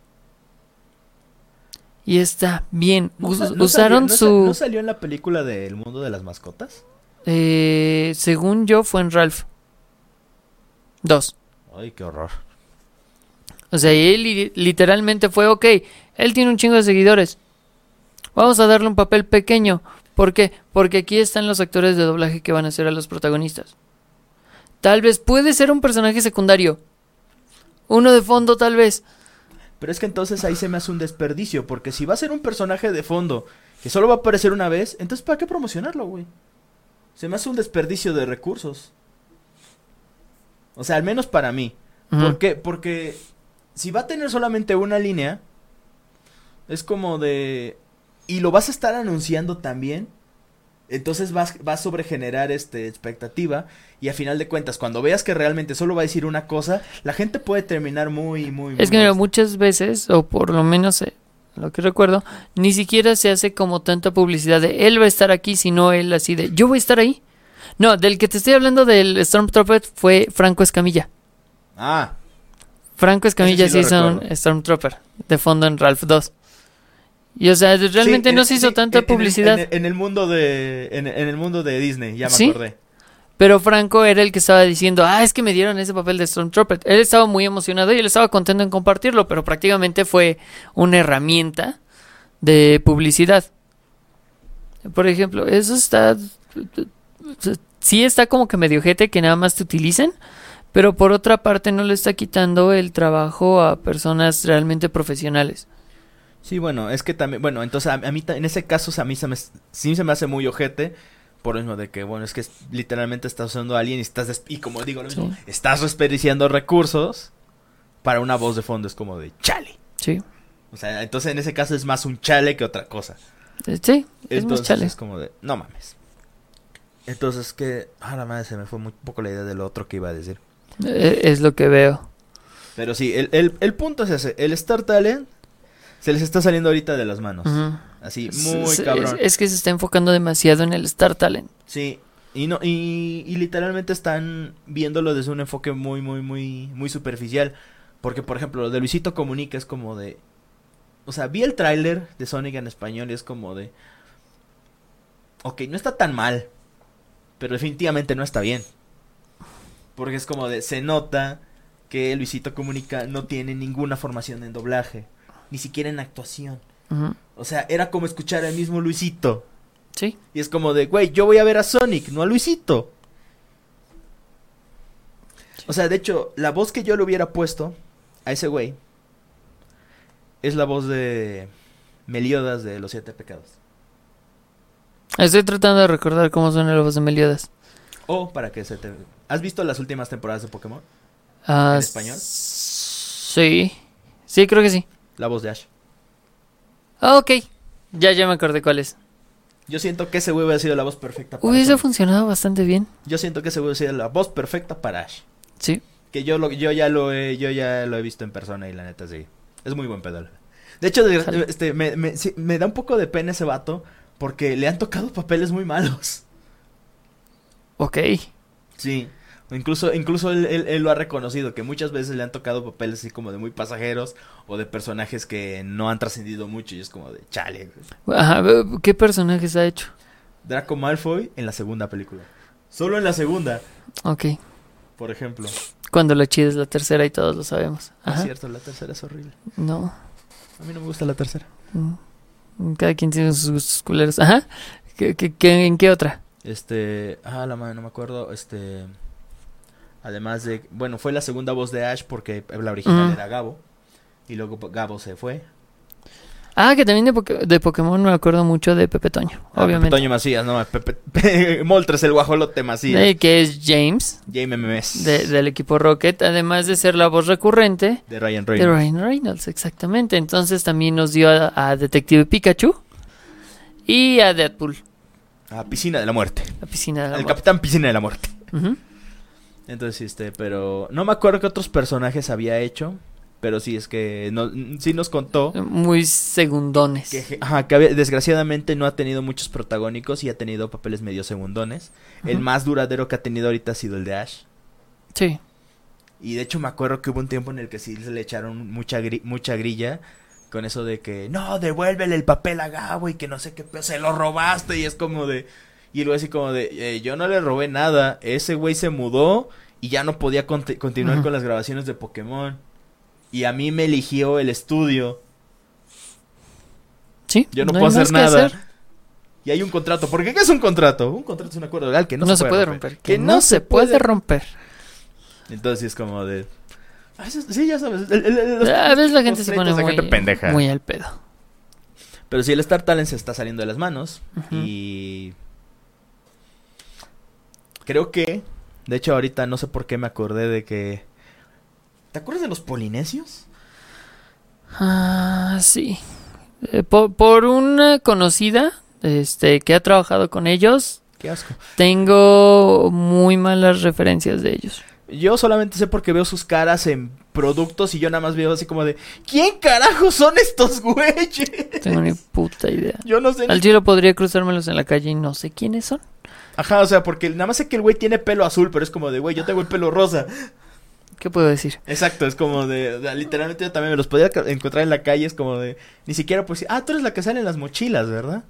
Y está bien. ¿No Us- sa- no usaron salió- su... ¿No salió en la película del mundo de las mascotas? Eh, según yo fue en Ralph. Dos. Ay, qué horror. O sea, él li- literalmente fue, ok, él tiene un chingo de seguidores. Vamos a darle un papel pequeño. ¿Por qué? Porque aquí están los actores de doblaje que van a ser a los protagonistas. Tal vez puede ser un personaje secundario. Uno de fondo, tal vez. Pero es que entonces ahí se me hace un desperdicio, porque si va a ser un personaje de fondo que solo va a aparecer una vez, entonces ¿para qué promocionarlo, güey? Se me hace un desperdicio de recursos. O sea, al menos para mí. Ujú. ¿Por qué? Porque si va a tener solamente una línea, es como de... Y lo vas a estar anunciando también. Entonces vas, va a sobregenerar este, expectativa. Y a final de cuentas, cuando veas que realmente solo va a decir una cosa, la gente puede terminar muy, muy... Es muy que mira, muchas veces, o por lo menos eh, lo que recuerdo, ni siquiera se hace como tanta publicidad de él va a estar aquí, sino él así de yo voy a estar ahí. No, del que te estoy hablando del Stormtrooper fue Franco Escamilla. Ah, Franco Escamilla sí hizo un. Stormtrooper de fondo en Ralph 2. Y o sea, realmente Sí, no se hizo sí, tanta en- publicidad. En el, en el mundo de en, el mundo de Disney, ya me acordé. Pero Franco era el que estaba diciendo, ah, es que me dieron ese papel de Stormtrooper. Él estaba muy emocionado y él estaba contento en compartirlo, pero prácticamente fue una herramienta de publicidad. Por ejemplo, eso está... Sí está como que medio jete que nada más te utilicen, pero por otra parte no le está quitando el trabajo a personas realmente profesionales. Sí, bueno, es que también, bueno, entonces a, a mí en ese caso a mí se me, sí se me hace muy ojete por lo mismo de que, bueno, es que literalmente estás usando a alguien y estás, y como digo lo mismo, Sí. estás desperdiciando recursos para una voz de fondo, es como de chale. Sí, O sea, entonces en ese caso es más un chale que otra cosa. Eh, sí, es más Entonces chale. es como de, no mames. Entonces que, ah, la madre, se me fue muy poco la idea de lo otro que iba a decir. Eh, Es lo que veo. Pero sí, el, el, el punto es ese, el Star Talent se les está saliendo ahorita de las manos. Ujú. Así, Es- muy es, cabrón. es que se está enfocando demasiado en el Star Talent. Sí, y no y, y literalmente están viéndolo desde un enfoque muy muy muy muy superficial, porque por ejemplo, lo de Luisito Comunica es como de o sea, vi el tráiler de Sonic en español y es como de Ok, no está tan mal, pero definitivamente no está bien. Porque es como de se nota que Luisito Comunica no tiene ninguna formación en doblaje, ni siquiera en actuación. O sea, era como escuchar al mismo Luisito. Sí. Y es como de, güey, yo voy a ver a Sonic, no a Luisito. O sea, de hecho, la voz que yo le hubiera puesto a ese güey es la voz de Meliodas de los Siete Pecados. Estoy tratando de recordar cómo suena la voz de Meliodas. O para que se te... ¿Has visto las últimas temporadas de Pokémon? Ah, ¿En español? Sí. Sí, creo que sí. La voz de Ash. Ah, ok. Ya, ya me acordé cuál es. Yo siento que ese güey hubiera sido la voz perfecta para Hubiese Sonic. funcionado bastante bien. Yo siento que ese güey hubiera sido la voz perfecta para Ash. Sí. Que yo lo, yo ya lo he, yo ya lo he visto en persona y la neta sí. Es muy buen pedal. De hecho, este, me, me, sí, me da un poco de pena ese vato porque le han tocado papeles muy malos. Ok. Sí. Incluso, incluso él, él- él lo ha reconocido, que muchas veces le han tocado papeles así como de muy pasajeros o de personajes que no han trascendido mucho y es como de chale. Ajá, ¿qué personajes ha hecho? Draco Malfoy en la segunda película. Solo en la segunda, Ok. por ejemplo. Cuando la chida es la tercera y todos lo sabemos. Es Ajá. cierto, la tercera es horrible. No. A mí no me gusta la tercera. Mm. Cada quien tiene sus gustos culeros. Ajá. ¿Qué, qué- qué- en qué otra? Este, ah, la madre, no me acuerdo, este, además de, bueno, fue la segunda voz de Ash porque la original Mm. era Gabo, y luego Gabo se fue. Ah, que también de, Poké- de Pokémon me acuerdo mucho de Pepe Toño, Ah, obviamente. Pepe Toño Macías, no, Pepe, Moltres, el guajolote Macías. De- que es James, Jaime Memes. de- del equipo Rocket, además de ser la voz recurrente de Ryan de Reynolds. Ryan Reynolds, exactamente. Entonces también nos dio a, a Detective Pikachu y a Deadpool, A Piscina de la Muerte. la piscina de la El muerte. Capitán Piscina de la Muerte. Ujú. Entonces, este, pero no me acuerdo qué otros personajes había hecho. Pero sí, es que no, sí nos contó Muy segundones. que, ajá, que había- desgraciadamente no ha tenido muchos protagónicos y ha tenido papeles medio segundones. El más duradero que ha tenido ahorita ha sido el de Ash. Sí. Y de hecho me acuerdo que hubo un tiempo en el que sí se le echaron mucha, gri- mucha grilla con eso de que, no, devuélvele el papel a Gabo y que no sé qué, se lo robaste y es como de... Y luego así como de, "Eh, yo no le robé nada, ese güey se mudó y ya no podía conti- continuar con las grabaciones de Pokémon. Y a mí me eligió el estudio, Sí. yo no, puedo hacer nada. hacer. Y hay un contrato, ¿por qué qué es un contrato? Un contrato es un acuerdo legal que no, No, se, puede romper. Que, no, se puede romper. Entonces es como de... "Ah, Sí, ya sabes. el- el- el- los- A veces la gente se pone muy, gente pendeja. muy al pedo. Pero sí, el Star Talent se está saliendo de las manos. Y. Creo que. De hecho, ahorita no sé por qué me acordé de que. ¿Te acuerdas de los polinesios? Ah, sí. Eh, por, por una conocida este, que ha trabajado con ellos, Qué asco. tengo muy malas referencias de ellos. Yo solamente sé porque veo sus caras en productos y yo nada más veo así como de. ¿Quién carajo son estos güeyes? Tengo ni puta idea. Yo no sé. Al cielo podría cruzármelos en la calle y no sé quiénes son. Ajá, o sea, porque nada más sé que el güey tiene pelo azul, pero es como de, güey, yo tengo el pelo rosa. ¿Qué puedo decir? Exacto, es como de, literalmente yo también me los podía encontrar en la calle, es como de, ni siquiera pues, ah, tú eres la que sale en las mochilas, ¿verdad?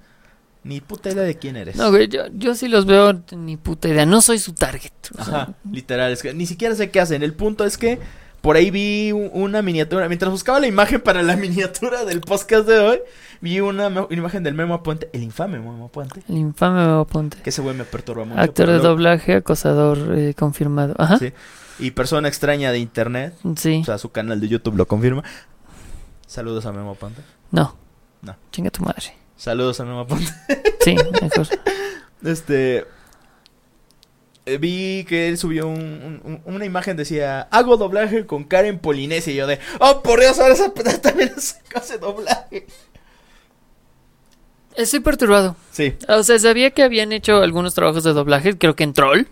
Ni puta idea de quién eres. No, güey, yo, yo sí los veo, ni puta idea. No soy su target. o sea, Ajá, literal, es que ni siquiera sé qué hacen. El punto es que por ahí vi una miniatura, mientras buscaba la imagen para la miniatura del podcast de hoy, vi una, imagen del Memo Puente, el infame Memo Puente, el infame Bebo Ponte. que ese güey me perturba mucho. Actor de doblaje, acosador eh, confirmado. Ajá. Sí. Y persona extraña de internet, Sí. o sea, su canal de YouTube lo confirma. Saludos a Memo Puente. No. No. Chinga tu madre. Saludos a Memo Puente. Sí, mejor. Este. Eh, Vi que él subió un- un- una imagen, decía, hago doblaje con Karen Polinesia. Y yo de, oh, por Dios, ahora esa también hace, doblaje. Estoy perturbado. Sí, O sea, sabía que habían hecho algunos trabajos de doblaje, creo que en Troll.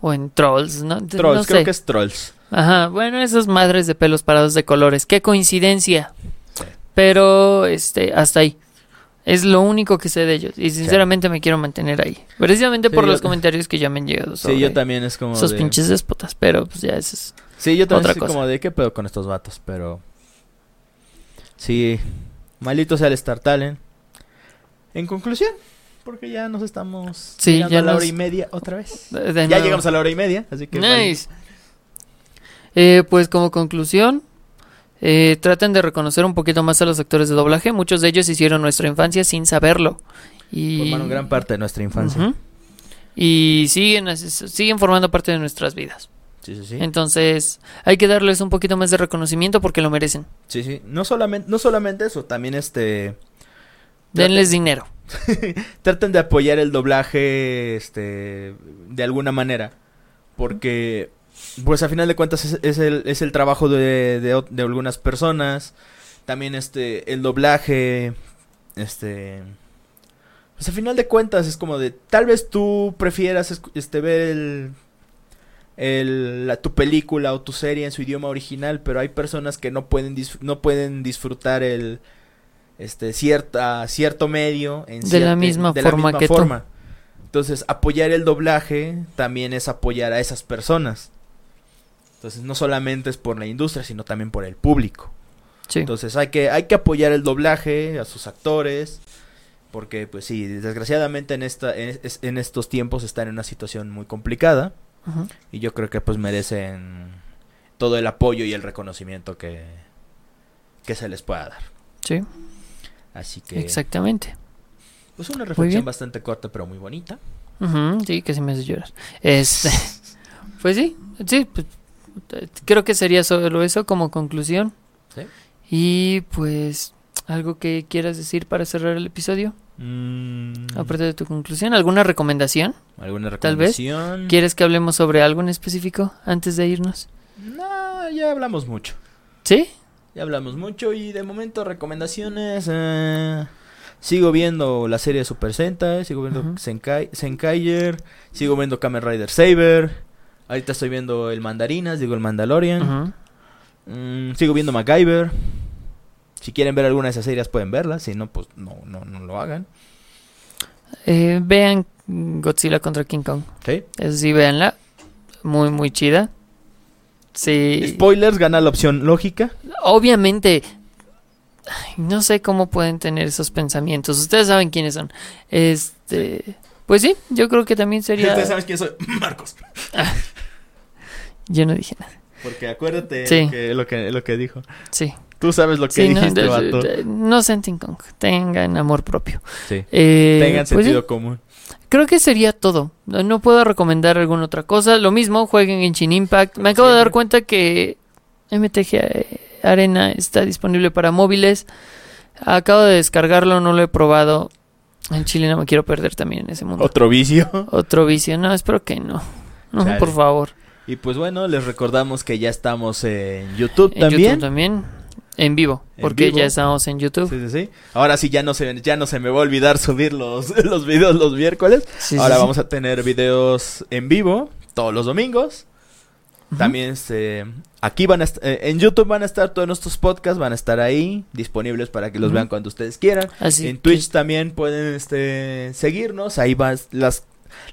O en Trolls, ¿no? Trolls, no creo que es Trolls. Ajá, bueno, esas madres de pelos parados de colores. Qué coincidencia. Sí. Pero, este, hasta ahí. Es lo único que sé de ellos. Y sinceramente me quiero mantener ahí. Precisamente Sí, por yo- los comentarios que ya me han llegado sobre Sí, yo también es como esos de... pinches déspotas. Pero, pues ya eso es... Sí, yo también otra cosa. como de, ¿qué pedo con estos vatos? Pero... Sí, malito sea el Star Talent. En conclusión, porque ya nos estamos Sí, llegando ya a la nos- hora y media otra vez. de- de Ya nuevo. llegamos a la hora y media, así que... Nice. Eh, pues como conclusión, eh, traten de reconocer un poquito más a los actores de doblaje. Muchos de ellos hicieron nuestra infancia sin saberlo. Y, Formaron gran parte de nuestra infancia. Y siguen, siguen formando parte de nuestras vidas. Sí, sí, sí. Entonces hay que darles un poquito más de reconocimiento porque lo merecen. Sí, sí. No solamente, no solamente eso, también este... Denles dinero. Traten de apoyar el doblaje, este... De alguna manera. Porque... Pues a final de cuentas es, es el, es el trabajo de, de, de algunas personas. También este... El doblaje... Este... Pues a final de cuentas es como de... Tal vez tú prefieras este, ver el... el- la- tu película o tu serie en su idioma original, pero hay personas que no pueden no pueden disfrutar el este cierta cierto medio en De la misma de la forma misma que tú. forma. Entonces, apoyar el doblaje también es apoyar a esas personas. Entonces, no solamente es por la industria, sino también por el público. Sí. Entonces, hay que hay que apoyar el doblaje a sus actores porque pues sí, desgraciadamente en esta en, es- en estos tiempos están en una situación muy complicada. Y yo creo que pues merecen todo el apoyo y el reconocimiento que, que se les pueda dar. Sí, Así que exactamente. pues una reflexión bastante corta pero muy bonita. Sí, que sí me hace llorar. Este, pues sí, sí, pues, creo que sería solo eso como conclusión. ¿Sí? Y pues ¿Algo que quieras decir para cerrar el episodio? Mm, Aparte de tu conclusión, ¿alguna recomendación? ¿Alguna tal vez. recomendación? ¿Quieres que hablemos sobre algo en específico antes de irnos? No, ya hablamos mucho. ¿Sí? Ya hablamos mucho y de momento recomendaciones. eh, sigo viendo la serie de Super Sentai, sigo viendo Ujú. Senkai, sigo viendo Kamen Rider Saber. Ahorita estoy viendo el Mandarinas, digo el Mandalorian. Mm, sigo viendo MacGyver. Si quieren ver alguna de esas series pueden verlas, si no pues no no no lo hagan. Eh, vean Godzilla contra King Kong. ¿Sí? Eso sí, véanla. Muy, muy chida. Sí. Spoilers gana la opción lógica. Obviamente. ay, no sé cómo pueden tener esos pensamientos. Ustedes saben quiénes son. Este. Pues sí, yo creo que también sería. Ustedes saben quién soy, Marcos. Yo no dije nada. Porque acuérdate Sí. que lo que lo que dijo. Sí. Tú sabes lo que Sí, no, dijiste, de- vato. de- no sean King Kong. Tengan amor propio. Sí. Eh, Tengan pues sentido común. creo que sería todo. No no puedo recomendar alguna otra cosa. Lo mismo, jueguen Genshin Impact. Me acabo de dar cuenta que MTG Arena está disponible para móviles. Acabo de descargarlo, no lo he probado. En Chile no me quiero perder también en ese mundo. Otro vicio. Otro vicio, no, espero que no. No, Chale. por favor. Y pues bueno, les recordamos que ya estamos en YouTube En también. YouTube también. En vivo, En porque vivo. ya estamos en YouTube. Sí, sí, sí. Ahora sí ya no se ya no se me va a olvidar subir los, los videos los miércoles. Sí, Ahora sí, sí. vamos a tener videos en vivo todos los domingos. También este, aquí van a eh, en YouTube van a estar todos nuestros podcasts, van a estar ahí disponibles para que los vean cuando ustedes quieran. Así en que- Twitch también pueden este, seguirnos, ahí vas las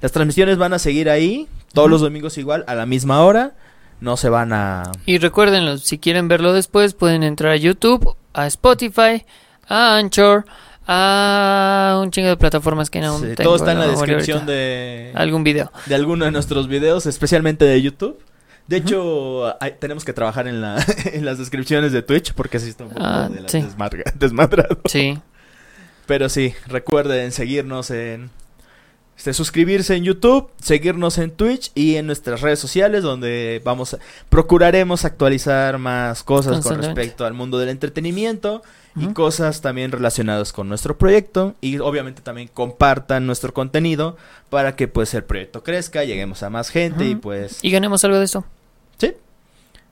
las transmisiones van a seguir ahí todos los domingos igual a la misma hora. No se van a Y recuérdenlo, si quieren verlo después, pueden entrar a YouTube, a Spotify, a Anchor, a un chingo de plataformas que no Sí, tengo todo está en la descripción ahorita. de, algún video. de alguno de nuestros videos, especialmente de YouTube. De hecho, hay- tenemos que trabajar en, la, en las descripciones de Twitch porque así está un poco Ah, de la sí. desmadra- desmadrado. Sí. Pero sí, recuerden seguirnos en... Este, suscribirse en YouTube, seguirnos en Twitch y en nuestras redes sociales donde vamos a, procuraremos actualizar más cosas con respecto al mundo del entretenimiento y cosas también relacionadas con nuestro proyecto y obviamente también compartan nuestro contenido para que pues el proyecto crezca, lleguemos a más gente y pues Y ganemos algo de esto. sí.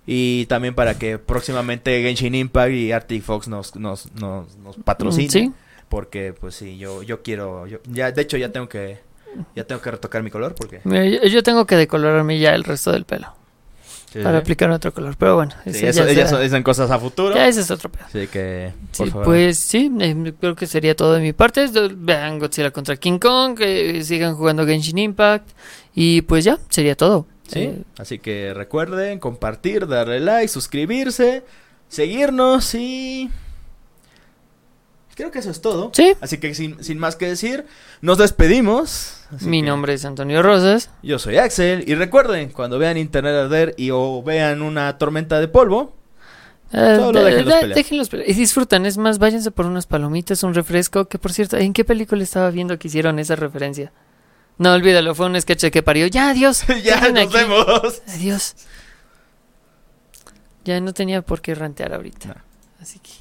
Y también para que próximamente Genshin Impact y Arctic Fox nos nos nos, nos patrocinen Sí. porque pues sí, yo yo quiero yo, ya de hecho ya tengo que ya tengo que retocar mi color porque yo, yo tengo que decolorarme ya el resto del pelo para aplicar otro color. Pero bueno, Sí, ese eso, ya, ellas será- son cosas a futuro. ya ese es otro pedo. Así que por favor. pues sí, eh, creo que sería todo de mi parte. Vean Godzilla contra King Kong, que sigan jugando Genshin Impact. Y pues ya, sería todo. Sí, Eh, así que recuerden compartir, darle like, suscribirse, seguirnos y creo que eso es todo. sí, Así que sin, sin más que decir, nos despedimos. Así mi que nombre es Antonio Rosas. Yo soy Axel y recuerden, cuando vean internet arder y o vean una tormenta de polvo, Eh, Solo déjenlos pelear. déjenlos pelear. Y disfrutan. Es más, váyanse por unas palomitas, un refresco. Que por cierto, ¿en qué película estaba viendo que hicieron esa referencia? No, olvídalo, fue un sketch que parió. Ya, adiós. ya nos aquí. vemos. Adiós. Ya no tenía por qué rantear ahorita. No. Así que.